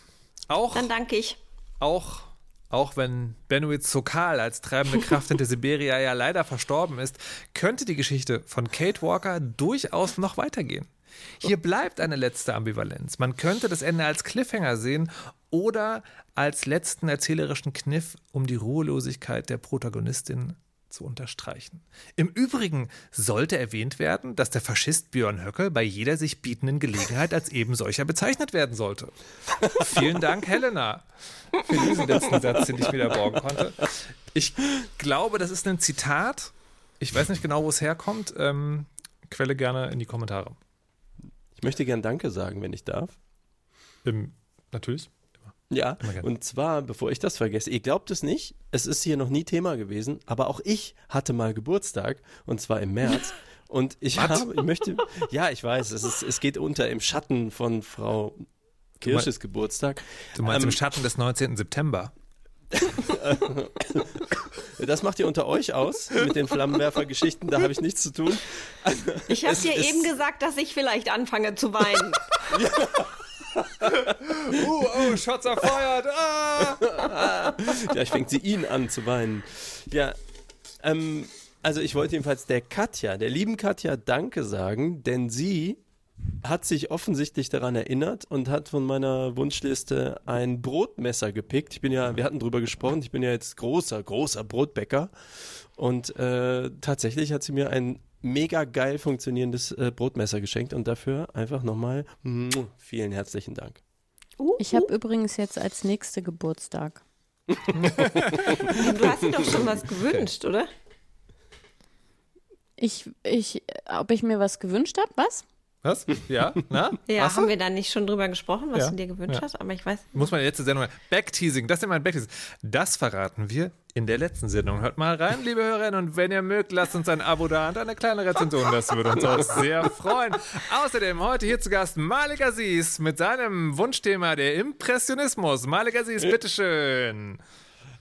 Speaker 2: Auch.
Speaker 6: Dann danke ich.
Speaker 2: Auch, auch wenn Benoit Sokal als treibende Kraft hinter Siberia ja leider verstorben ist, könnte die Geschichte von Kate Walker durchaus noch weitergehen. Hier bleibt eine letzte Ambivalenz. Man könnte das Ende als Cliffhanger sehen oder als letzten erzählerischen Kniff, um die Ruhelosigkeit der Protagonistin zu unterstreichen. Im Übrigen sollte erwähnt werden, dass der Faschist Björn Höcke bei jeder sich bietenden Gelegenheit als eben solcher bezeichnet werden sollte. Vielen Dank, Helena, für diesen letzten Satz, den ich wieder borgen konnte. Ich glaube, das ist ein Zitat. Ich weiß nicht genau, wo es herkommt. Ähm, Quelle gerne in die Kommentare.
Speaker 3: Ich möchte gern Danke sagen, wenn ich darf.
Speaker 2: Ähm, natürlich.
Speaker 3: Ja, und zwar, bevor ich das vergesse, ihr glaubt es nicht, es ist hier noch nie Thema gewesen, aber auch ich hatte mal Geburtstag und zwar im März. Und ich habe, ich möchte, ja, ich weiß, es, ist, es geht unter im Schatten von Frau Kirsches Geburtstag.
Speaker 2: Du meinst ähm, im Schatten des 19. September?
Speaker 3: Das macht ihr unter euch aus mit den Flammenwerfer-Geschichten, da habe ich nichts zu tun.
Speaker 6: Ich habe dir eben gesagt, dass ich vielleicht anfange zu weinen.
Speaker 3: ja.
Speaker 2: uh, oh, are fired. Ah!
Speaker 3: Vielleicht fängt sie ihn an zu weinen. Ja, ähm, also ich wollte jedenfalls der Katja, der lieben Katja Danke sagen, denn sie hat sich offensichtlich daran erinnert und hat von meiner Wunschliste ein Brotmesser gepickt. Ich bin ja, wir hatten drüber gesprochen, ich bin ja jetzt großer, großer Brotbäcker und äh, tatsächlich hat sie mir ein mega geil funktionierendes äh, Brotmesser geschenkt und dafür einfach nochmal vielen herzlichen Dank.
Speaker 5: Ich habe übrigens jetzt als nächste Geburtstag.
Speaker 6: Du hast dir doch schon was gewünscht, oder?
Speaker 5: Ich, ich, ob ich mir was gewünscht habe? Was?
Speaker 2: Was? Ja? Na?
Speaker 6: Ja,
Speaker 2: Hast du?
Speaker 6: haben wir da nicht schon drüber gesprochen, was
Speaker 2: Ja.
Speaker 6: du dir gewünscht
Speaker 2: Ja.
Speaker 6: hast? Aber ich weiß.
Speaker 2: Muss man jetzt Sendung Backteasing, das ist immer ein Backteasing. Das verraten wir in der letzten Sendung. Hört mal rein, liebe Hörerinnen, und wenn ihr mögt, lasst uns ein Abo da und eine kleine Rezension. Das würde uns auch sehr freuen. Außerdem heute hier zu Gast Malik Aziz mit seinem Wunschthema der Impressionismus. Malik Aziz, bitteschön.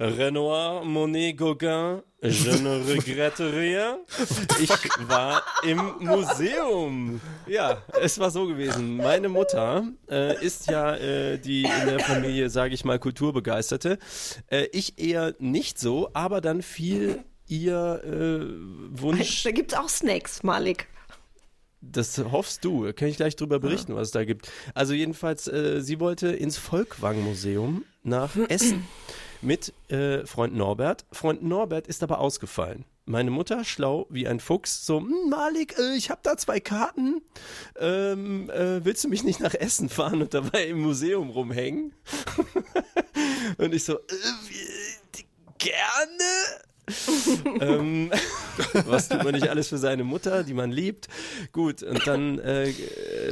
Speaker 3: Renoir, Monet, Gauguin, je ne regrette rien. Ich war im Museum. Ja, es war so gewesen. Meine Mutter äh, ist ja äh, die in der Familie, sage ich mal, Kulturbegeisterte. Äh, ich eher nicht so, aber dann fiel ihr äh, Wunsch
Speaker 6: Da gibt es auch Snacks, Malik.
Speaker 3: das hoffst du. Kann ich gleich drüber berichten, was es da gibt. Also jedenfalls, äh, sie wollte ins Volkwang-Museum nach Essen mit äh, Freund Norbert. Freund Norbert ist aber ausgefallen. Meine Mutter, schlau wie ein Fuchs, so, "Hm, Malik, äh, ich habe da zwei Karten. Ähm, äh, willst du mich nicht nach Essen fahren und dabei im Museum rumhängen? und ich so, äh, gerne ähm, was tut man nicht alles für seine Mutter, die man liebt. Gut, und dann äh,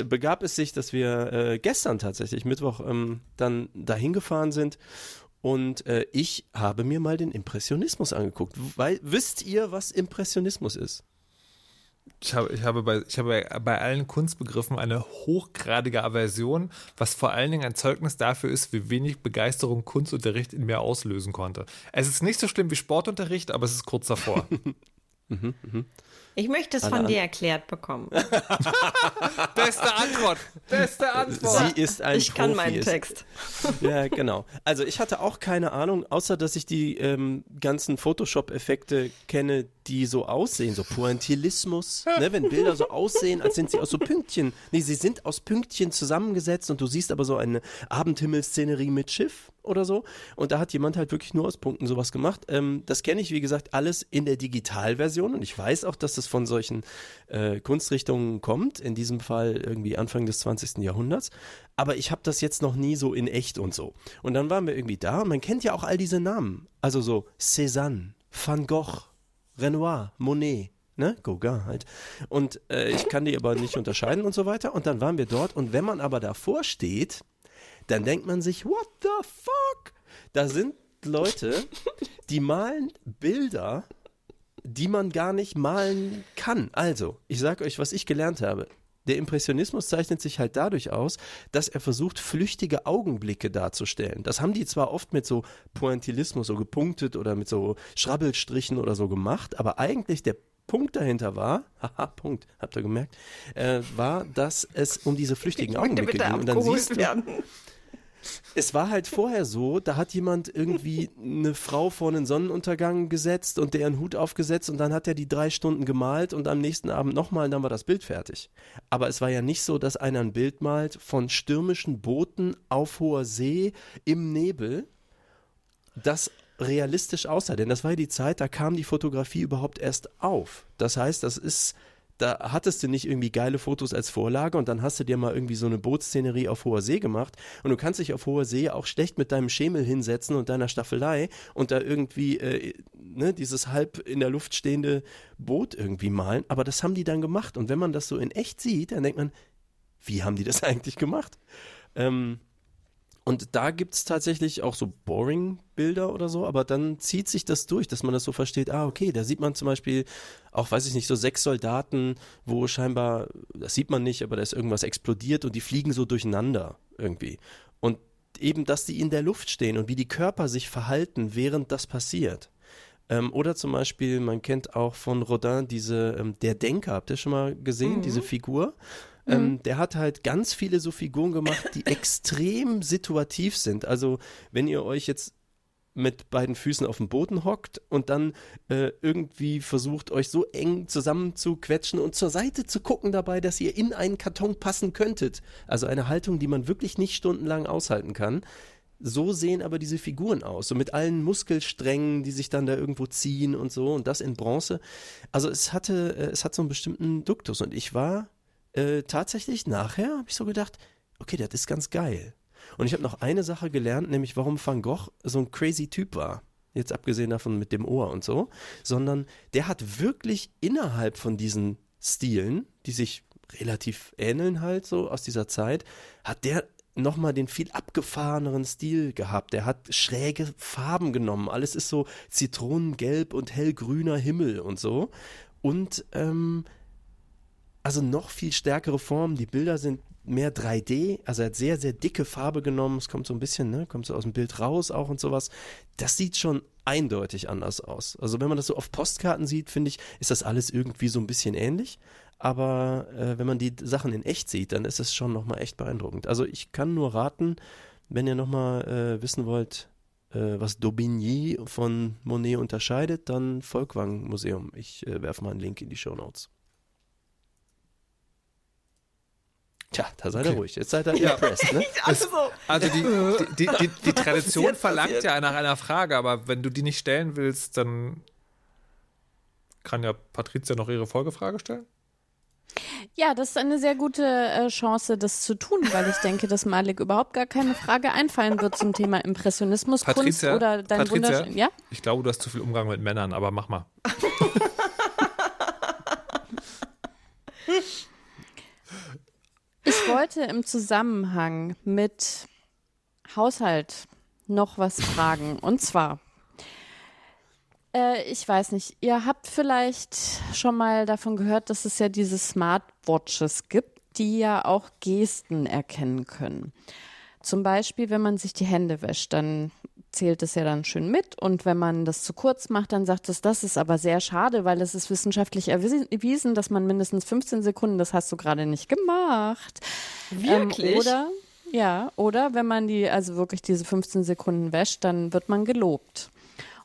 Speaker 3: begab es sich, dass wir äh, gestern tatsächlich, Mittwoch, ähm, dann dahin gefahren sind. Und äh, ich habe mir mal den Impressionismus angeguckt. Weil, wisst ihr, was Impressionismus ist?
Speaker 2: Ich habe, ich habe, bei, ich habe bei allen Kunstbegriffen eine hochgradige Aversion, was vor allen Dingen ein Zeugnis dafür ist, wie wenig Begeisterung Kunstunterricht in mir auslösen konnte. Es ist nicht so schlimm wie Sportunterricht, aber es ist kurz davor.
Speaker 6: Ich möchte es von dir erklärt bekommen.
Speaker 2: Beste Antwort! Beste Antwort!
Speaker 3: Sie ist ein
Speaker 6: ich kann
Speaker 3: Profi.
Speaker 6: meinen
Speaker 3: Es-
Speaker 6: Text.
Speaker 3: Ja, genau. Also ich hatte auch keine Ahnung, außer dass ich die ähm, ganzen Photoshop-Effekte kenne, die so aussehen, so Pointillismus, ne, wenn Bilder so aussehen, als sind sie aus so Pünktchen. Nee, sie sind aus Pünktchen zusammengesetzt und du siehst aber so eine Abendhimmelszenerie mit Schiff oder so. Und da hat jemand halt wirklich nur aus Punkten sowas gemacht. Ähm, das kenne ich, wie gesagt, alles in der Digitalversion und ich weiß auch, dass das von solchen äh, Kunstrichtungen kommt, in diesem Fall irgendwie Anfang des 20. Jahrhunderts. Aber ich habe das jetzt noch nie so in echt und so. Und dann waren wir irgendwie da und man kennt ja auch all diese Namen. Also so Cézanne, Van Gogh, Renoir, Monet, ne? Gauguin halt. Und äh, ich kann die aber nicht unterscheiden und so weiter. Und dann waren wir dort und wenn man aber davor steht, dann denkt man sich, what the fuck? Da sind Leute, die malen Bilder, die man gar nicht malen kann. Also, ich sage euch, was ich gelernt habe. Der Impressionismus zeichnet sich halt dadurch aus, dass er versucht, flüchtige Augenblicke darzustellen. Das haben die zwar oft mit so Pointillismus so gepunktet oder mit so Schrabbelstrichen oder so gemacht, aber eigentlich der Punkt dahinter war, haha, Punkt, habt ihr gemerkt, äh, war, dass es um diese flüchtigen Augenblicke ging. Und dann siehst du,
Speaker 6: werden.
Speaker 3: Es war halt vorher so, da hat jemand irgendwie eine Frau vor einen Sonnenuntergang gesetzt und der einen Hut aufgesetzt und dann hat er die drei Stunden gemalt und am nächsten Abend nochmal und dann war das Bild fertig. Aber es war ja nicht so, dass einer ein Bild malt von stürmischen Booten auf hoher See im Nebel, das realistisch aussah. Denn das war ja die Zeit, da kam die Fotografie überhaupt erst auf. Das heißt, das ist da hattest du nicht irgendwie geile Fotos als Vorlage und dann hast du dir mal irgendwie so eine Bootsszenerie auf hoher See gemacht und du kannst dich auf hoher See auch schlecht mit deinem Schemel hinsetzen und deiner Staffelei und da irgendwie äh, ne, dieses halb in der Luft stehende Boot irgendwie malen, aber das haben die dann gemacht und wenn man das so in echt sieht, dann denkt man, wie haben die das eigentlich gemacht? Ähm, und da gibt es tatsächlich auch so Boring-Bilder oder so, aber dann zieht sich das durch, dass man das so versteht, ah, okay, da sieht man zum Beispiel auch, weiß ich nicht, so sechs Soldaten, wo scheinbar, das sieht man nicht, aber da ist irgendwas explodiert und die fliegen so durcheinander irgendwie. Und eben, dass die in der Luft stehen und wie die Körper sich verhalten, während das passiert. Ähm, oder zum Beispiel, man kennt auch von Rodin diese, ähm, der Denker, habt ihr schon mal gesehen, diese Figur? Ähm, der hat halt ganz viele so Figuren gemacht, die extrem situativ sind. Also wenn ihr euch jetzt mit beiden Füßen auf dem Boden hockt und dann äh, irgendwie versucht, euch so eng zusammenzuquetschen und zur Seite zu gucken dabei, dass ihr in einen Karton passen könntet. Also eine Haltung, die man wirklich nicht stundenlang aushalten kann. So sehen aber diese Figuren aus, so mit allen Muskelsträngen, die sich dann da irgendwo ziehen und so und das in Bronze. Also es hatte, äh, es hat so einen bestimmten Duktus und ich war äh, tatsächlich nachher, habe ich so gedacht, okay, das ist ganz geil. Und ich habe noch eine Sache gelernt, nämlich warum Van Gogh so ein crazy Typ war. Jetzt abgesehen davon mit dem Ohr und so, sondern der hat wirklich innerhalb von diesen Stilen, die sich relativ ähneln halt so aus dieser Zeit, hat der nochmal den viel abgefahreneren Stil gehabt. Der hat schräge Farben genommen. Alles ist so zitronengelb und hellgrüner Himmel und so. Und ähm, also noch viel stärkere Formen. Die Bilder sind mehr 3D, also er hat sehr, sehr dicke Farbe genommen. Es kommt so ein bisschen, ne, kommt so aus dem Bild raus auch und sowas. Das sieht schon eindeutig anders aus. Also wenn man das so auf Postkarten sieht, finde ich, ist das alles irgendwie so ein bisschen ähnlich. Aber äh, wenn man die Sachen in echt sieht, dann ist es schon nochmal echt beeindruckend. Also ich kann nur raten, wenn ihr nochmal äh, wissen wollt, äh, was Daubigny von Monet unterscheidet, dann Volkwang Museum. Ich äh, werfe mal einen Link in die Show Notes. Tja, da seid ihr ruhig. Jetzt seid ihr impressed, ne?
Speaker 2: Also, also die, die, die, die, die Tradition verlangt ja nach einer Frage, aber wenn du die nicht stellen willst, dann kann ja Patricia noch ihre Folgefrage stellen.
Speaker 5: Ja, das ist eine sehr gute äh, Chance, das zu tun, weil ich denke, dass Malik überhaupt gar keine Frage einfallen wird zum Thema Impressionismus,
Speaker 2: Patricia,
Speaker 5: Kunst oder dein
Speaker 2: Patricia,
Speaker 5: wunderschön. Ja?
Speaker 2: Ich glaube, du hast zu viel Umgang mit Männern, aber mach mal.
Speaker 5: Ich wollte im Zusammenhang mit Haushalt noch was fragen. Und zwar, äh, ich weiß nicht, ihr habt vielleicht schon mal davon gehört, dass es ja diese Smartwatches gibt, die ja auch Gesten erkennen können. Zum Beispiel, wenn man sich die Hände wäscht, dann zählt es ja dann schön mit. Und wenn man das zu kurz macht, dann sagt es, das ist aber sehr schade, weil es ist wissenschaftlich erwiesen, dass man mindestens 15 Sekunden, das hast du gerade nicht gemacht.
Speaker 6: Wirklich?
Speaker 5: Ähm, oder, ja, oder wenn man die, also wirklich diese 15 Sekunden wäscht, dann wird man gelobt.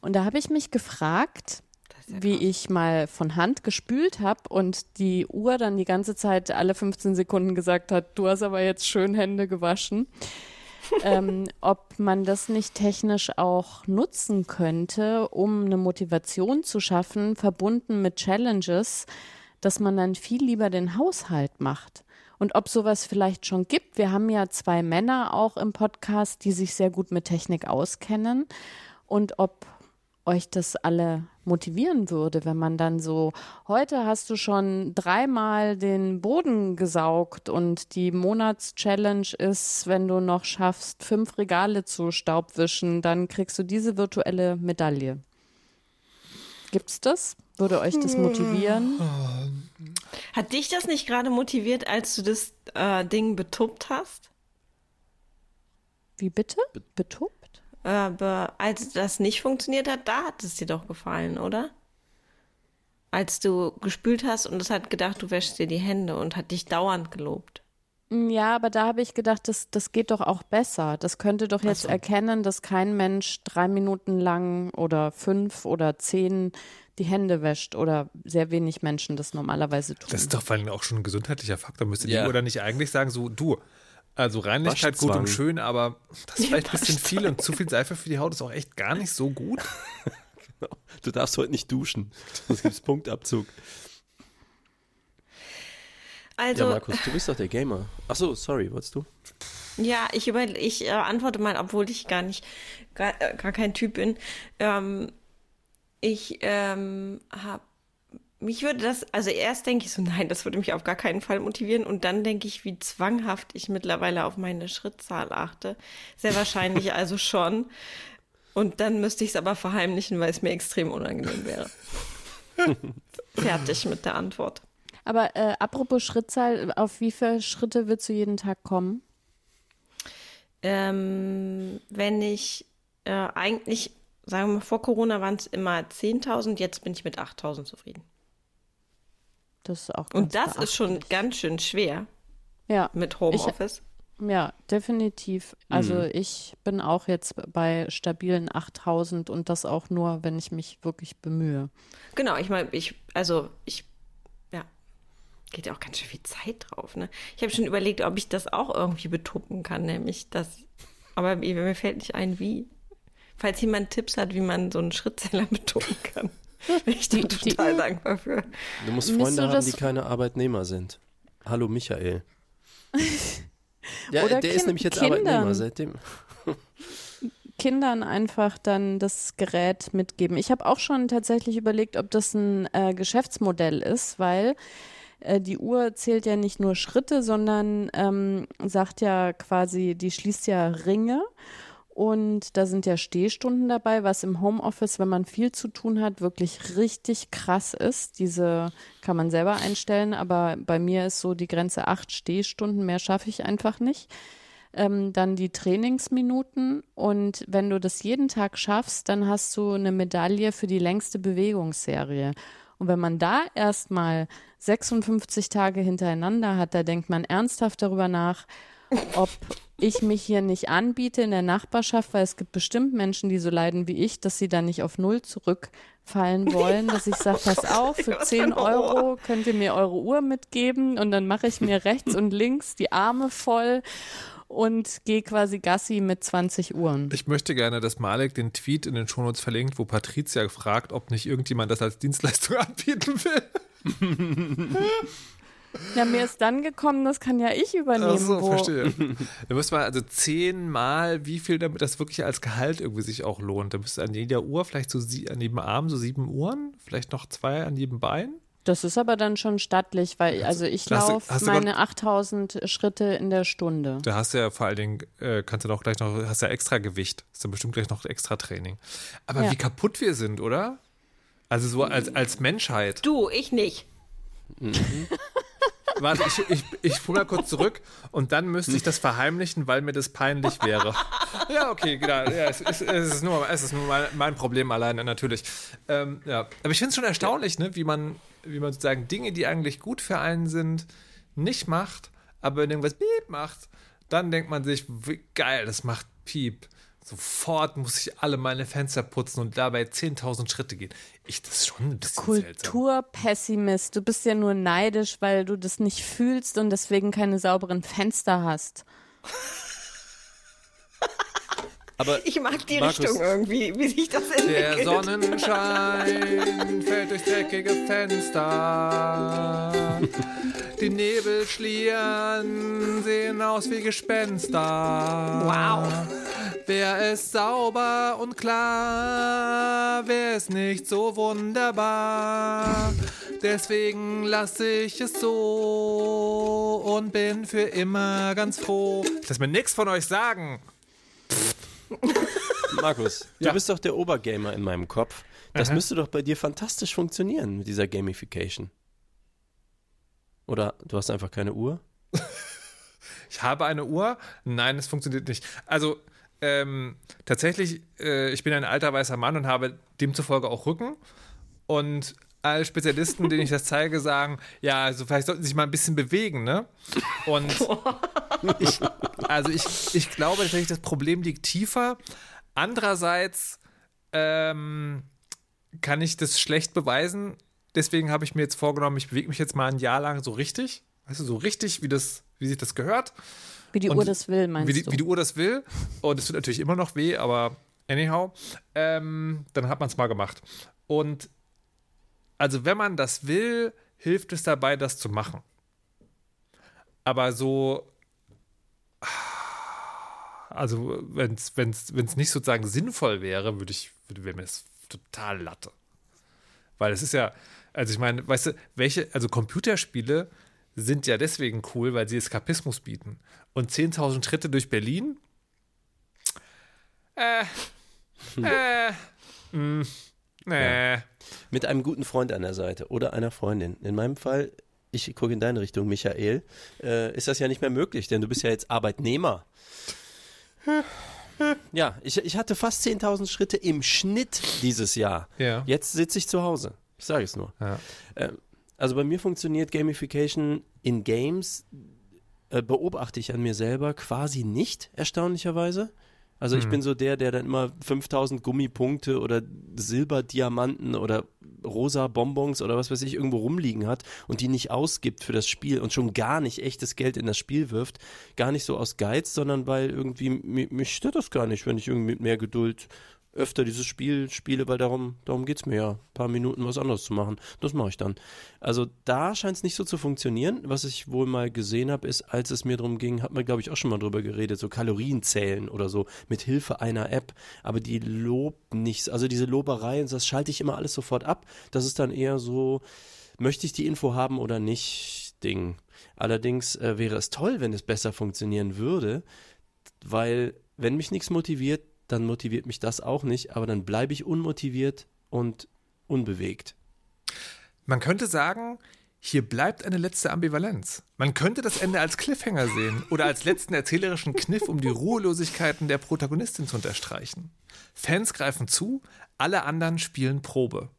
Speaker 5: Und da habe ich mich gefragt, wie ich mal von Hand gespült habe und die Uhr dann die ganze Zeit alle 15 Sekunden gesagt hat, du hast aber jetzt schön Hände gewaschen. Ähm, ob man das nicht technisch auch nutzen könnte, um eine Motivation zu schaffen, verbunden mit Challenges, dass man dann viel lieber den Haushalt macht. Und ob sowas vielleicht schon gibt. Wir haben ja zwei Männer auch im Podcast, die sich sehr gut mit Technik auskennen. Und ob euch das alle motivieren würde, wenn man dann so, heute hast du schon dreimal den Boden gesaugt und die Monatschallenge ist, wenn du noch schaffst, fünf Regale zu staubwischen, dann kriegst du diese virtuelle Medaille. Gibt's das? Würde euch das motivieren?
Speaker 6: Hat dich das nicht gerade motiviert, als du das äh, Ding betuppt hast?
Speaker 5: Wie bitte? Betuppt?
Speaker 6: Aber als das nicht funktioniert hat, da hat es dir doch gefallen, oder? Als du gespült hast und es hat gedacht, du wäschst dir die Hände und hat dich dauernd gelobt.
Speaker 5: Ja, aber da habe ich gedacht, das, das geht doch auch besser. Das könnte doch jetzt
Speaker 6: so.
Speaker 5: erkennen, dass kein Mensch drei Minuten lang oder fünf oder zehn die Hände wäscht oder sehr wenig Menschen das normalerweise tun.
Speaker 2: Das ist doch vor allem auch schon ein gesundheitlicher Faktor. Müsste
Speaker 3: Ja.
Speaker 2: die Uhr dann nicht eigentlich sagen, so du, also Reinlichkeit gut und schön, aber das ist vielleicht ein bisschen viel und zu viel Seife für die Haut ist auch echt gar nicht so gut.
Speaker 3: Du darfst heute nicht duschen. Sonst gibt's Punktabzug.
Speaker 6: Also,
Speaker 3: ja, Markus, du bist doch der Gamer. Ach so, sorry, wolltest du?
Speaker 6: Ja, ich, über, ich äh, antworte mal, obwohl ich gar nicht, gar, äh, gar kein Typ bin. Ähm, ich ähm, habe, mich würde das, also erst denke ich so, nein, das würde mich auf gar keinen Fall motivieren. Und dann denke ich, wie zwanghaft ich mittlerweile auf meine Schrittzahl achte. Sehr wahrscheinlich also schon. Und dann müsste ich es aber verheimlichen, weil es mir extrem unangenehm wäre. Fertig mit der Antwort.
Speaker 5: Aber äh, apropos Schrittzahl, auf wie viele Schritte willst du jeden Tag kommen?
Speaker 6: Ähm, wenn ich äh, eigentlich, sagen wir mal, vor Corona waren es immer 10.000, jetzt bin ich mit 8.000 zufrieden.
Speaker 5: Das ist auch ganz
Speaker 6: Und das ist schon ganz schön schwer.
Speaker 5: Ja,
Speaker 6: mit Homeoffice.
Speaker 5: ja, definitiv. Also
Speaker 3: Mhm.
Speaker 5: ich bin auch jetzt bei stabilen 8000 und das auch nur, wenn ich mich wirklich bemühe.
Speaker 6: Genau, ich meine, ich, also ich, ja, geht ja auch ganz schön viel Zeit drauf, ne? Ich habe schon überlegt, ob ich das auch irgendwie betuppen kann, nämlich das, aber mir, mir fällt nicht ein, wie. Falls jemand Tipps hat, wie man so einen Schrittzähler betuppen kann, bin ich
Speaker 5: Die- die-
Speaker 6: total dankbar für.
Speaker 3: Du musst Freunde
Speaker 5: du
Speaker 3: haben, die keine Arbeitnehmer sind. Hallo Michael. Ja,
Speaker 5: Oder
Speaker 3: der ist
Speaker 5: Kin-
Speaker 3: nämlich jetzt
Speaker 5: Kindern.
Speaker 3: Arbeitnehmer seitdem.
Speaker 5: Kindern einfach dann das Gerät mitgeben. Ich habe auch schon tatsächlich überlegt, ob das ein äh, Geschäftsmodell ist, weil äh, die Uhr zählt ja nicht nur Schritte, sondern ähm, sagt ja quasi, die schließt ja Ringe. Und da sind ja Stehstunden dabei, was im Homeoffice, wenn man viel zu tun hat, wirklich richtig krass ist. Diese kann man selber einstellen, aber bei mir ist so die Grenze acht Stehstunden, mehr schaffe ich einfach nicht ähm, dann die Trainingsminuten und wenn du das jeden Tag schaffst, dann hast du eine Medaille für die längste Bewegungsserie. Und wenn man da erstmal 56 Tage hintereinander hat, da denkt man ernsthaft darüber nach, ob ich mich hier nicht anbiete in der Nachbarschaft, weil es gibt bestimmt Menschen, die so leiden wie ich, dass sie dann nicht auf Null zurückfallen wollen, dass ich sage, pass auf, für
Speaker 6: Was für ein
Speaker 5: 10
Speaker 6: Horror.
Speaker 5: Euro könnt ihr mir eure Uhr mitgeben und dann mache ich mir rechts und links die Arme voll und gehe quasi Gassi mit 20 Uhren.
Speaker 2: Ich möchte gerne, dass Malek den Tweet in den Shownotes verlinkt, wo Patricia fragt, ob nicht irgendjemand das als Dienstleistung anbieten will.
Speaker 5: Ja, mir ist dann gekommen, das kann ja ich übernehmen.
Speaker 2: Ach so,
Speaker 5: wo,
Speaker 2: verstehe. Da müsste man also zehnmal, wie viel, damit das wirklich als Gehalt irgendwie sich auch lohnt. Da müsste an jeder Uhr vielleicht so sie, an jedem Arm so sieben Uhren, vielleicht noch zwei an jedem Bein.
Speaker 5: Das ist aber dann schon stattlich, weil also ich laufe meine 8000 Schritte in der Stunde.
Speaker 2: Da hast du ja vor allen Dingen, äh, kannst du doch gleich noch, hast ja extra Gewicht. Ist dann bestimmt gleich noch extra Training. Aber
Speaker 5: Ja.
Speaker 2: wie kaputt wir sind, oder? Also so als, als Menschheit.
Speaker 6: Du, ich nicht.
Speaker 2: Warte, ich, ich, ich spule mal kurz zurück und dann müsste ich das verheimlichen, weil mir das peinlich wäre. Ja, okay, genau. Ja, es, ist, es ist nur, es ist nur mein, mein Problem alleine, natürlich. Ähm, ja. Aber ich finde es schon erstaunlich, ne, wie man, wie man sozusagen Dinge, die eigentlich gut für einen sind, nicht macht, aber wenn irgendwas Piep macht, dann denkt man sich, wie geil, das macht Piep. Sofort muss ich alle meine Fenster putzen und dabei 10.000 Schritte gehen. Ich, das ist schon ein bisschen seltsam.
Speaker 5: Kulturpessimist. Du bist ja nur neidisch, weil du das nicht fühlst und deswegen keine sauberen Fenster hast.
Speaker 3: Aber
Speaker 6: Ich mag die
Speaker 3: Markus,
Speaker 6: Richtung irgendwie, wie sich das
Speaker 2: Der
Speaker 6: entwickelt.
Speaker 2: Sonnenschein fällt durch dreckige Fenster. Die Nebelschlieren sehen aus wie Gespenster.
Speaker 6: Wow.
Speaker 2: Wer ist sauber und klar, wer ist nicht so wunderbar. Deswegen lasse ich es so und bin für immer ganz froh. Ich lass mir nichts von euch sagen.
Speaker 3: Markus,
Speaker 2: Ja.
Speaker 3: du bist doch der Obergamer in meinem Kopf. Das müsste doch bei dir fantastisch funktionieren mit dieser Gamification. Oder du hast einfach keine Uhr?
Speaker 2: Ich habe eine Uhr. Nein, es funktioniert nicht. Also ähm, tatsächlich, äh, ich bin ein alter weißer Mann und habe demzufolge auch Rücken. Und alle Spezialisten, denen ich das zeige, sagen, ja, also vielleicht sollten sie sich mal ein bisschen bewegen, ne? Und ich, also ich, ich glaube tatsächlich, das Problem liegt tiefer. Andererseits ähm, kann ich das schlecht beweisen. Deswegen habe ich mir jetzt vorgenommen, ich bewege mich jetzt mal ein Jahr lang so richtig. Weißt du, so richtig, wie, das, wie sich das gehört.
Speaker 5: Wie die
Speaker 2: Und
Speaker 5: Uhr das will, meinst
Speaker 2: Wie die,
Speaker 5: du?
Speaker 2: wie die Uhr das will. Und es tut natürlich immer noch weh, aber anyhow, ähm, dann hat man es mal gemacht. Und also wenn man das will, hilft es dabei, das zu machen. Aber so, also wenn es wenn's, wenn's nicht sozusagen sinnvoll wäre, würde ich, würde wäre mir das total Latte. Weil es ist ja, also ich meine, weißt du, welche, also Computerspiele sind ja deswegen cool, weil sie Eskapismus bieten. Und 10.000 Schritte durch Berlin? Äh, äh, mh, nee.
Speaker 3: Mit einem guten Freund an der Seite oder einer Freundin. In meinem Fall, ich gucke in deine Richtung, Michael, äh, ist das ja nicht mehr möglich, denn du bist ja jetzt Arbeitnehmer. Ja, ich, ich hatte fast 10.000 Schritte im Schnitt dieses Jahr.
Speaker 2: Ja.
Speaker 3: Jetzt sitze ich zu Hause. Ich sage es nur.
Speaker 2: Ja.
Speaker 3: Ähm, also bei mir funktioniert Gamification in Games äh, beobachte ich an mir selber quasi nicht, erstaunlicherweise. Also ich bin so der, der dann immer 5000 Gummipunkte oder Silberdiamanten oder rosa Bonbons oder was weiß ich irgendwo rumliegen hat und die nicht ausgibt für das Spiel und schon gar nicht echtes Geld in das Spiel wirft. Gar nicht so aus Geiz, sondern weil irgendwie mi- mich stört das gar nicht, wenn ich irgendwie mit mehr Geduld öfter dieses Spiel spiele, weil darum, darum geht es mir ja, ein paar Minuten was anderes zu machen. Das mache ich dann. Also da scheint es nicht so zu funktionieren. Was ich wohl mal gesehen habe, ist, als es mir darum ging, hat man, glaube ich, auch schon mal drüber geredet, so Kalorien zählen oder so, mit Hilfe einer App. Aber die lobt nichts, also diese Lobereien, das schalte ich immer alles sofort ab. Das ist dann eher so, möchte ich die Info haben oder nicht, Ding. Allerdings äh, wäre es toll, wenn es besser funktionieren würde, weil wenn mich nichts motiviert, dann motiviert mich das auch nicht, aber dann bleibe ich unmotiviert und unbewegt.
Speaker 2: Man könnte sagen, hier bleibt eine letzte Ambivalenz. Man könnte das Ende als Cliffhanger sehen oder als letzten erzählerischen Kniff, um die Ruhelosigkeiten der Protagonistin zu unterstreichen. Fans greifen zu, alle anderen spielen Probe.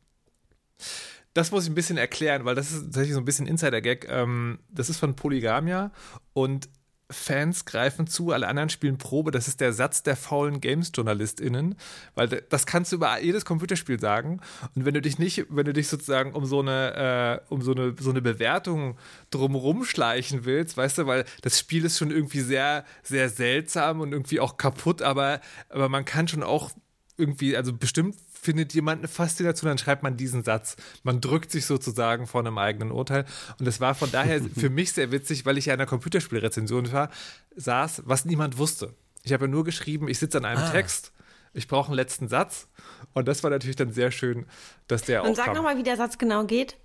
Speaker 2: Das muss ich ein bisschen erklären, weil das ist tatsächlich so ein bisschen Insider-Gag. Ähm, das ist von Polygamia und Fans greifen zu, alle anderen spielen Probe. Das ist der Satz der faulen Games-JournalistInnen, weil das kannst du über jedes Computerspiel sagen. Und wenn du dich nicht, wenn du dich sozusagen um so eine, äh, um so eine, so eine Bewertung drumherum schleichen willst, weißt du, weil das Spiel ist schon irgendwie sehr, sehr seltsam und irgendwie auch kaputt, aber, aber man kann schon auch irgendwie, also bestimmt findet jemand eine Faszination, dann schreibt man diesen Satz. Man drückt sich sozusagen vor einem eigenen Urteil. Und das war von daher für mich sehr witzig, weil ich ja in einer Computerspielrezension war, saß, was niemand wusste. Ich habe ja nur geschrieben, ich sitze an einem Text, ich brauche einen letzten Satz. Und das war natürlich dann sehr schön, dass der auch
Speaker 6: Und sag nochmal, wie der Satz genau geht.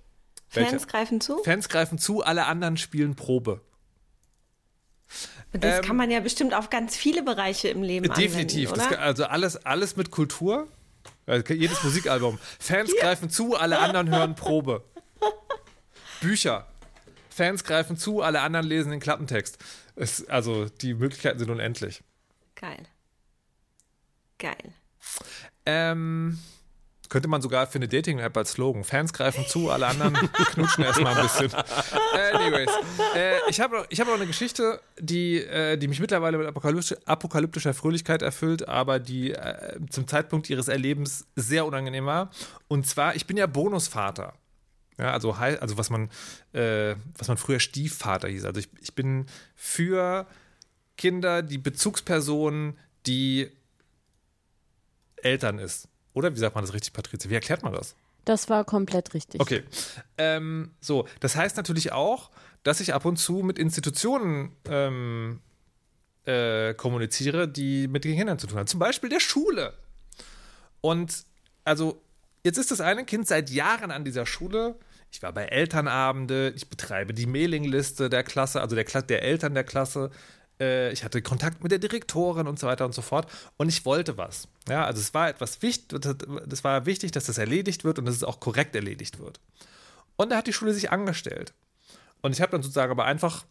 Speaker 6: Fans greifen zu.
Speaker 2: Fans greifen zu, alle anderen spielen Probe.
Speaker 6: Das
Speaker 2: Ähm,
Speaker 6: kann man ja bestimmt auf ganz viele Bereiche im Leben
Speaker 2: Definitiv.
Speaker 6: anwenden,
Speaker 2: Das, also alles, alles mit Kultur. Also jedes Musikalbum. Fans greifen zu, alle anderen hören Probe. Bücher. Fans greifen zu, alle anderen lesen den Klappentext. Es, also die Möglichkeiten sind unendlich.
Speaker 6: Geil. Geil.
Speaker 2: Ähm, könnte man sogar für eine Dating-App als Slogan. Fans greifen zu, alle anderen knutschen erstmal ein bisschen. Anyways, äh, ich habe noch, hab noch eine Geschichte, die, äh, die mich mittlerweile mit apokalyptischer, apokalyptischer Fröhlichkeit erfüllt, aber die äh, zum Zeitpunkt ihres Erlebens sehr unangenehm war. Und zwar, ich bin ja Bonusvater. Ja, also, also was man, äh, was man früher Stiefvater hieß. Also ich, ich bin für Kinder die Bezugsperson, die Eltern ist. Oder wie sagt man das richtig, Patrizia? Wie erklärt man das?
Speaker 5: Das war komplett richtig.
Speaker 2: Okay. Ähm, so, das heißt natürlich auch, dass ich ab und zu mit Institutionen ähm, äh, kommuniziere, die mit den Kindern zu tun haben. Zum Beispiel der Schule. Und also, jetzt ist das eine Kind seit Jahren an dieser Schule. Ich war bei Elternabende, ich betreibe die Mailingliste der Klasse, also der, Kla der Eltern der Klasse. Äh, ich hatte Kontakt mit der Direktorin und so weiter und so fort. Und ich wollte was. Ja, also es war etwas wichtig, das war wichtig, dass das erledigt wird und dass es auch korrekt erledigt wird. Und da hat die Schule sich angestellt. Und ich habe dann sozusagen aber einfach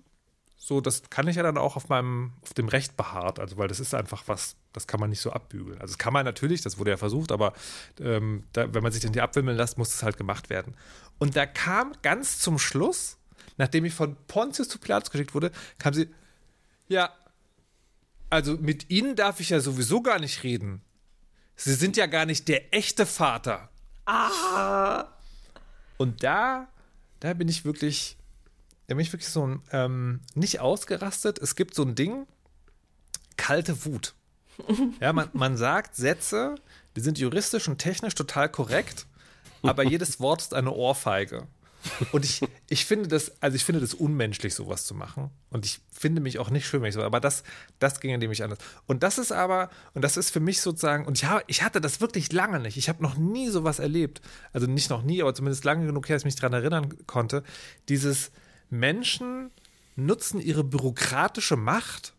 Speaker 2: so, das kann ich ja dann auch auf meinem, auf dem Recht beharrt, also weil das ist einfach was, das kann man nicht so abbügeln. Also das kann man natürlich, das wurde ja versucht, aber ähm, da, wenn man sich dann hier abwimmeln lässt, muss es halt gemacht werden. Und da kam ganz zum Schluss, nachdem ich von Pontius zu Pilatus geschickt wurde, kam sie, ja, also mit Ihnen darf ich ja sowieso gar nicht reden. Sie sind ja gar nicht der echte Vater. Und da, da bin ich wirklich, da bin ich wirklich so ein, ähm, nicht ausgerastet. Es gibt so ein Ding, kalte Wut. Ja, man, man sagt Sätze, die sind juristisch und technisch total korrekt, aber jedes Wort ist eine Ohrfeige. Und ich, ich finde das, also ich finde das unmenschlich, sowas zu machen. Und ich finde mich auch nicht schön, wenn ich so, aber das, das ging nämlich anders. Und das ist aber, und das ist für mich sozusagen, und ich, habe, ich hatte das wirklich lange nicht. Ich habe noch nie sowas erlebt. Also nicht noch nie, aber zumindest lange genug her, dass ich mich daran erinnern konnte. Dieses Menschen nutzen ihre bürokratische Macht,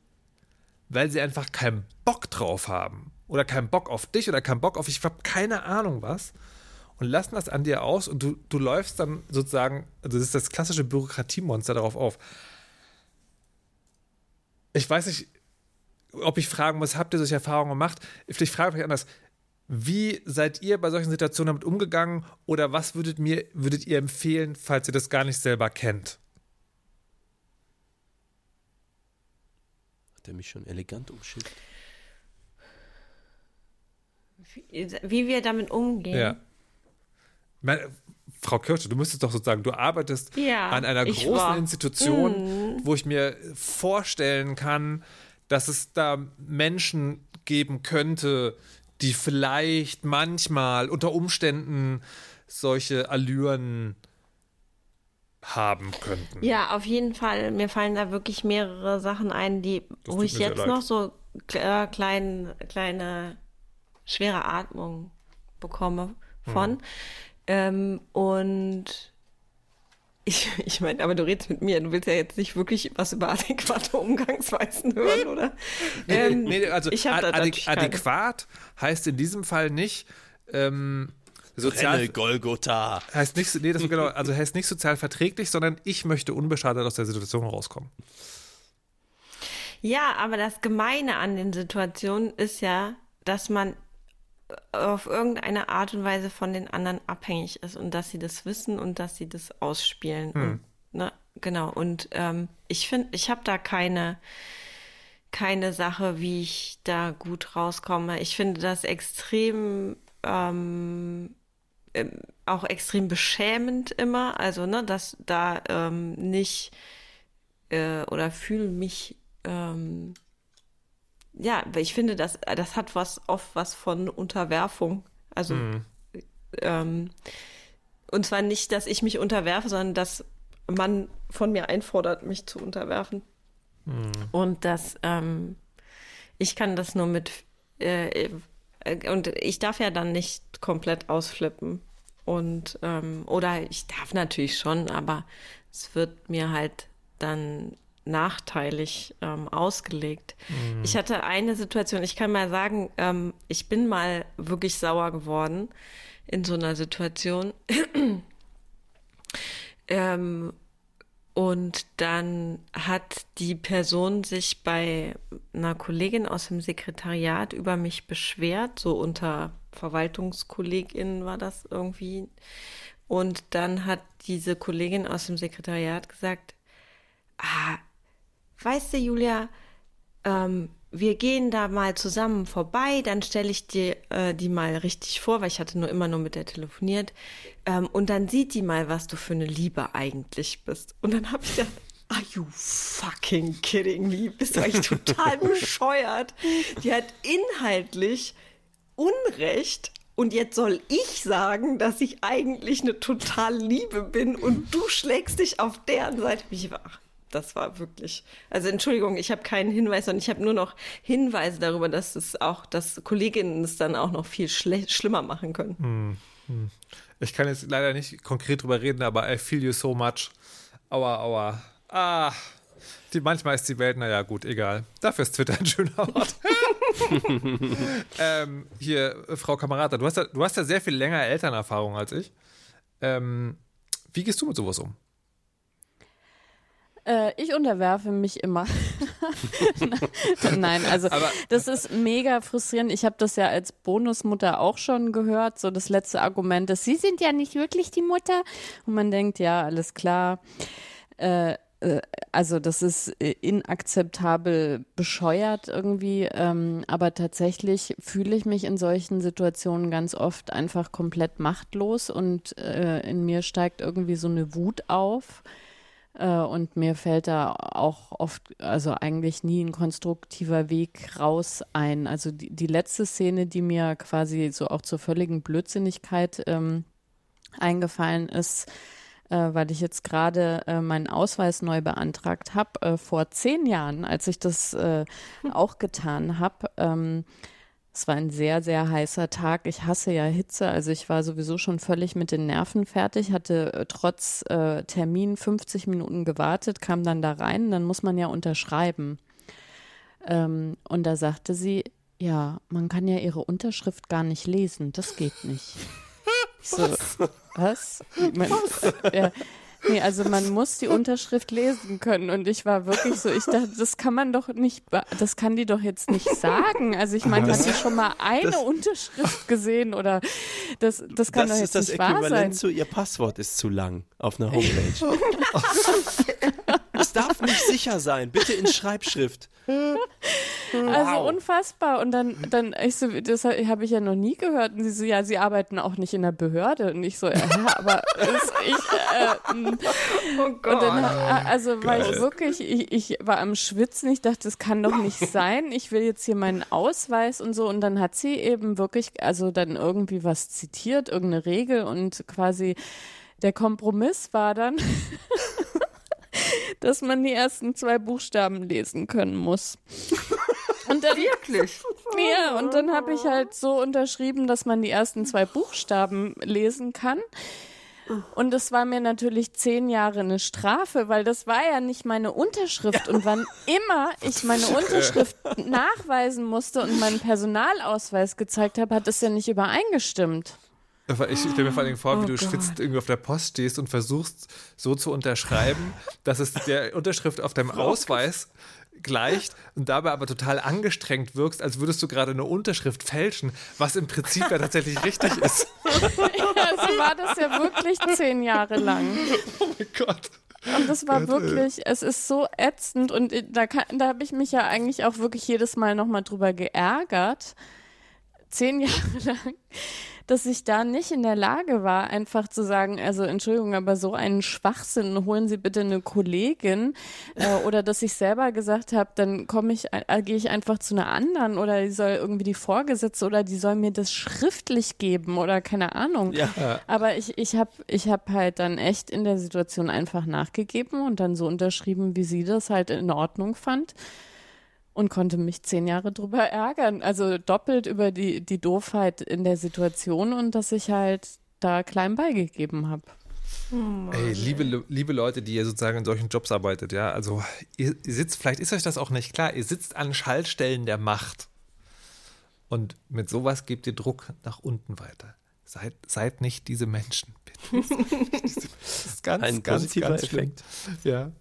Speaker 2: weil sie einfach keinen Bock drauf haben. Oder keinen Bock auf dich oder keinen Bock auf, ich habe keine Ahnung was und lassen das an dir aus und du, du läufst dann sozusagen, also das ist das klassische Bürokratiemonster darauf auf. Ich weiß nicht, ob ich fragen muss, habt ihr solche Erfahrungen gemacht? Vielleicht frage ich euch anders. Wie seid ihr bei solchen Situationen damit umgegangen oder was würdet, mir, würdet ihr empfehlen, falls ihr das gar nicht selber kennt?
Speaker 3: Hat er mich schon elegant umschifft?
Speaker 6: Wie wir damit umgehen.
Speaker 2: Ja. Meine, Frau Kirsche, du müsstest doch sozusagen, du arbeitest
Speaker 6: Ja,
Speaker 2: an einer großen
Speaker 6: war-
Speaker 2: Institution, wo ich mir vorstellen kann, dass es da Menschen geben könnte, die vielleicht manchmal unter Umständen solche Allüren haben könnten.
Speaker 6: Ja, auf jeden Fall. Mir fallen da wirklich mehrere Sachen ein, die,
Speaker 2: Das
Speaker 6: wo ich jetzt
Speaker 2: leid.
Speaker 6: noch so äh, klein, kleine schwere Atmung bekomme von.
Speaker 2: Hm.
Speaker 6: Ähm, und ich, ich meine, aber du redest mit mir, du willst ja jetzt nicht wirklich was über adäquate Umgangsweisen hören, oder? Ähm,
Speaker 2: Nee, also
Speaker 6: ich
Speaker 2: ad-
Speaker 6: keine.
Speaker 2: adäquat heißt in diesem Fall nicht ähm, sozial
Speaker 3: Brenne Golgotha.
Speaker 2: heißt nicht nee, das genau, also heißt nicht sozial verträglich, sondern ich möchte unbeschadet aus der Situation rauskommen.
Speaker 6: Ja, aber das Gemeine an den Situationen ist ja, dass man auf irgendeine Art und Weise von den anderen abhängig ist und dass sie das wissen und dass sie das ausspielen. Und, ne, genau. Und ähm, ich finde, ich habe da keine keine Sache, wie ich da gut rauskomme. Ich finde das extrem ähm, ähm, auch extrem beschämend immer. Also, ne, dass da ähm, nicht äh, oder fühle mich ähm, ja, weil ich finde, das, das hat was oft was von Unterwerfung. Also ähm, und zwar nicht, dass ich mich unterwerfe, sondern dass man von mir einfordert, mich zu unterwerfen. Und dass ähm, ich kann das nur mit äh, äh, und ich darf ja dann nicht komplett ausflippen. Und ähm, oder ich darf natürlich schon, aber es wird mir halt dann nachteilig ähm, ausgelegt. Ich hatte eine Situation, ich kann mal sagen, ähm, ich bin mal wirklich sauer geworden in so einer Situation. ähm, und dann hat die Person sich bei einer Kollegin aus dem Sekretariat über mich beschwert, so unter VerwaltungskollegInnen war das irgendwie. Und dann hat diese Kollegin aus dem Sekretariat gesagt, ah, weißt du, Julia, ähm, wir gehen da mal zusammen vorbei, dann stelle ich dir äh, die mal richtig vor, weil ich hatte nur immer nur mit der telefoniert. Ähm, und dann sieht die mal, was du für eine Liebe eigentlich bist. Und dann habe ich gedacht, are you fucking kidding me? Bist du eigentlich total bescheuert? Die hat inhaltlich Unrecht. Und jetzt soll ich sagen, dass ich eigentlich eine total Liebe bin und du schlägst dich auf deren Seite. Ich war, ach, das war wirklich. Also Entschuldigung, ich habe keinen Hinweis und ich habe nur noch Hinweise darüber, dass es auch, dass Kolleginnen es dann auch noch viel schle schlimmer machen können.
Speaker 2: Ich kann jetzt leider nicht konkret drüber reden, aber I feel you so much. Aua, aua. Ah, die, manchmal ist die Welt, naja, gut, egal. Dafür ist Twitter ein schöner Ort. ähm, hier, äh, Frau Kamerata, du hast, ja, du hast ja sehr viel länger Elternerfahrung als ich. Ähm, wie gehst du mit sowas um?
Speaker 5: Äh, ich unterwerfe mich immer. Nein, also
Speaker 2: Aber-
Speaker 5: das ist mega frustrierend. Ich habe das ja als Bonusmutter auch schon gehört, so das letzte Argument, dass Sie sind ja nicht wirklich die Mutter. Und man denkt, ja, alles klar. Äh, äh, also das ist äh, inakzeptabel bescheuert irgendwie, ähm, aber tatsächlich fühle ich mich in solchen Situationen ganz oft einfach komplett machtlos und äh, in mir steigt irgendwie so eine Wut auf. Äh, Und mir fällt da auch oft, also eigentlich nie ein konstruktiver Weg raus ein. Also die, die letzte Szene, die mir quasi so auch zur völligen Blödsinnigkeit ähm, eingefallen ist, äh, weil ich jetzt gerade äh, meinen Ausweis neu beantragt habe, äh, vor zehn Jahren, als ich das äh, auch getan habe. Ähm, es war ein sehr, sehr heißer Tag. Ich hasse ja Hitze. Also ich war sowieso schon völlig mit den Nerven fertig, hatte äh, trotz äh, Termin 50 Minuten gewartet, kam dann da rein. Dann muss man ja unterschreiben. Ähm, und da sagte sie, ja, man kann ja ihre Unterschrift gar nicht lesen. Das geht nicht. Ich so, was? Man, äh, ja, nee, also man muss die Unterschrift lesen können. Und ich war wirklich so, ich dachte, das kann man doch nicht, das kann die doch jetzt nicht sagen. Also ich meine, hat die schon mal eine Unterschrift gesehen oder das, das kann
Speaker 3: Das
Speaker 5: doch
Speaker 3: ist
Speaker 5: jetzt
Speaker 3: das
Speaker 5: nicht wahr sein.
Speaker 3: Äquivalent zu, ihr Passwort ist zu lang auf einer Homepage. darf nicht sicher sein. Bitte in Schreibschrift.
Speaker 5: Also unfassbar. Und dann, dann ich so, das habe ich ja noch nie gehört. Und sie so, ja, sie arbeiten auch nicht in der Behörde. Und ich so, ja, aber ist, ich, äh.
Speaker 6: Oh Gott.
Speaker 5: Und dann, also war ich wirklich, ich, ich war am Schwitzen. Ich dachte, das kann doch nicht sein. Ich will jetzt hier meinen Ausweis und so. Und dann hat sie eben wirklich, also dann irgendwie was zitiert, irgendeine Regel und quasi der Kompromiss war dann, dass man die ersten zwei Buchstaben lesen können muss. Und dann,
Speaker 6: Wirklich?
Speaker 5: ja, und dann habe ich halt so unterschrieben, dass man die ersten zwei Buchstaben lesen kann. Und es war mir natürlich zehn Jahre eine Strafe, weil das war ja nicht meine Unterschrift. Und wann immer ich meine Unterschrift nachweisen musste und meinen Personalausweis gezeigt habe, hat das ja nicht übereingestimmt.
Speaker 2: Ich stelle mir vor allem vor, wie
Speaker 5: Oh
Speaker 2: du
Speaker 5: Gott.
Speaker 2: schwitzt irgendwie auf der Post stehst und versuchst so zu unterschreiben, dass es der Unterschrift auf deinem Ausweis gleicht und dabei aber total angestrengt wirkst, als würdest du gerade eine Unterschrift fälschen, was im Prinzip ja tatsächlich richtig ist.
Speaker 5: Ja, so war das ja wirklich zehn Jahre lang.
Speaker 2: Oh mein Gott.
Speaker 5: Und das war wirklich, es ist so ätzend und da, kann- da habe ich mich ja eigentlich auch wirklich jedes Mal nochmal drüber geärgert, zehn Jahre lang, dass ich da nicht in der Lage war, einfach zu sagen, also Entschuldigung, aber so einen Schwachsinn, holen Sie bitte eine Kollegin äh, oder dass ich selber gesagt habe, dann komme ich, äh, gehe ich einfach zu einer anderen oder die soll irgendwie die Vorgesetzte oder die soll mir das schriftlich geben oder keine Ahnung.
Speaker 3: Ja.
Speaker 5: Aber ich, ich habe ich hab halt dann echt in der Situation einfach nachgegeben und dann so unterschrieben, wie sie das halt in Ordnung fand und konnte mich zehn Jahre drüber ärgern. Also doppelt über die, die Doofheit in der Situation und dass ich halt da klein beigegeben habe.
Speaker 2: Ey, liebe, liebe Leute, die ihr sozusagen in solchen Jobs arbeitet, ja, also ihr, sitzt, vielleicht ist euch das auch nicht klar, ihr sitzt an Schaltstellen der Macht. Und mit sowas gebt ihr Druck nach unten weiter. Seid, seid nicht diese Menschen, bitte. Das ist ganz,
Speaker 3: Ein
Speaker 2: ganz,
Speaker 3: positiver
Speaker 2: ganz schlimm.
Speaker 3: Effekt.
Speaker 2: Ja.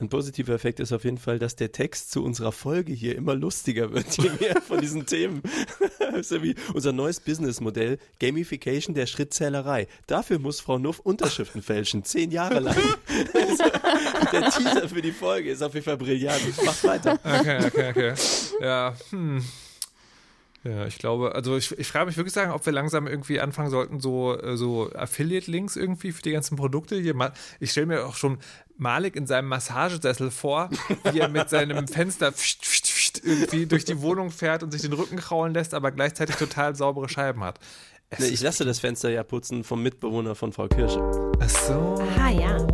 Speaker 3: Ein positiver Effekt ist auf jeden Fall, dass der Text zu unserer Folge hier immer lustiger wird, je mehr von diesen Themen. Ist ja wie unser neues Businessmodell, Gamification der Schrittzählerei. Dafür muss Frau Nuff Unterschriften fälschen, zehn Jahre lang. der Teaser für die Folge ist auf jeden Fall brillant. Mach weiter.
Speaker 2: Okay, okay, okay. Ja, hm. Ja, ich glaube, also ich, ich frage mich wirklich sagen, ob wir langsam irgendwie anfangen sollten, so, äh, so Affiliate-Links irgendwie für die ganzen Produkte hier. Ich stelle mir auch schon Malik in seinem Massagesessel vor, wie er mit seinem Fenster pft, pft, pft irgendwie durch die Wohnung fährt und sich den Rücken kraulen lässt, aber gleichzeitig total saubere Scheiben hat.
Speaker 3: Nee, ich lasse das Fenster ja putzen vom Mitbewohner von Frau Kirsche.
Speaker 2: Ach so.
Speaker 6: Ah ja.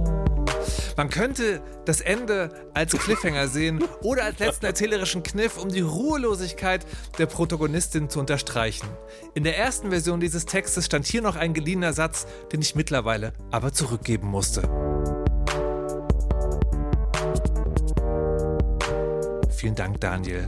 Speaker 2: Man könnte das Ende als Cliffhanger sehen oder als letzten erzählerischen Kniff, um die Ruhelosigkeit der Protagonistin zu unterstreichen. In der ersten Version dieses Textes stand hier noch ein geliehener Satz, den ich mittlerweile aber zurückgeben musste. Vielen Dank, Daniel.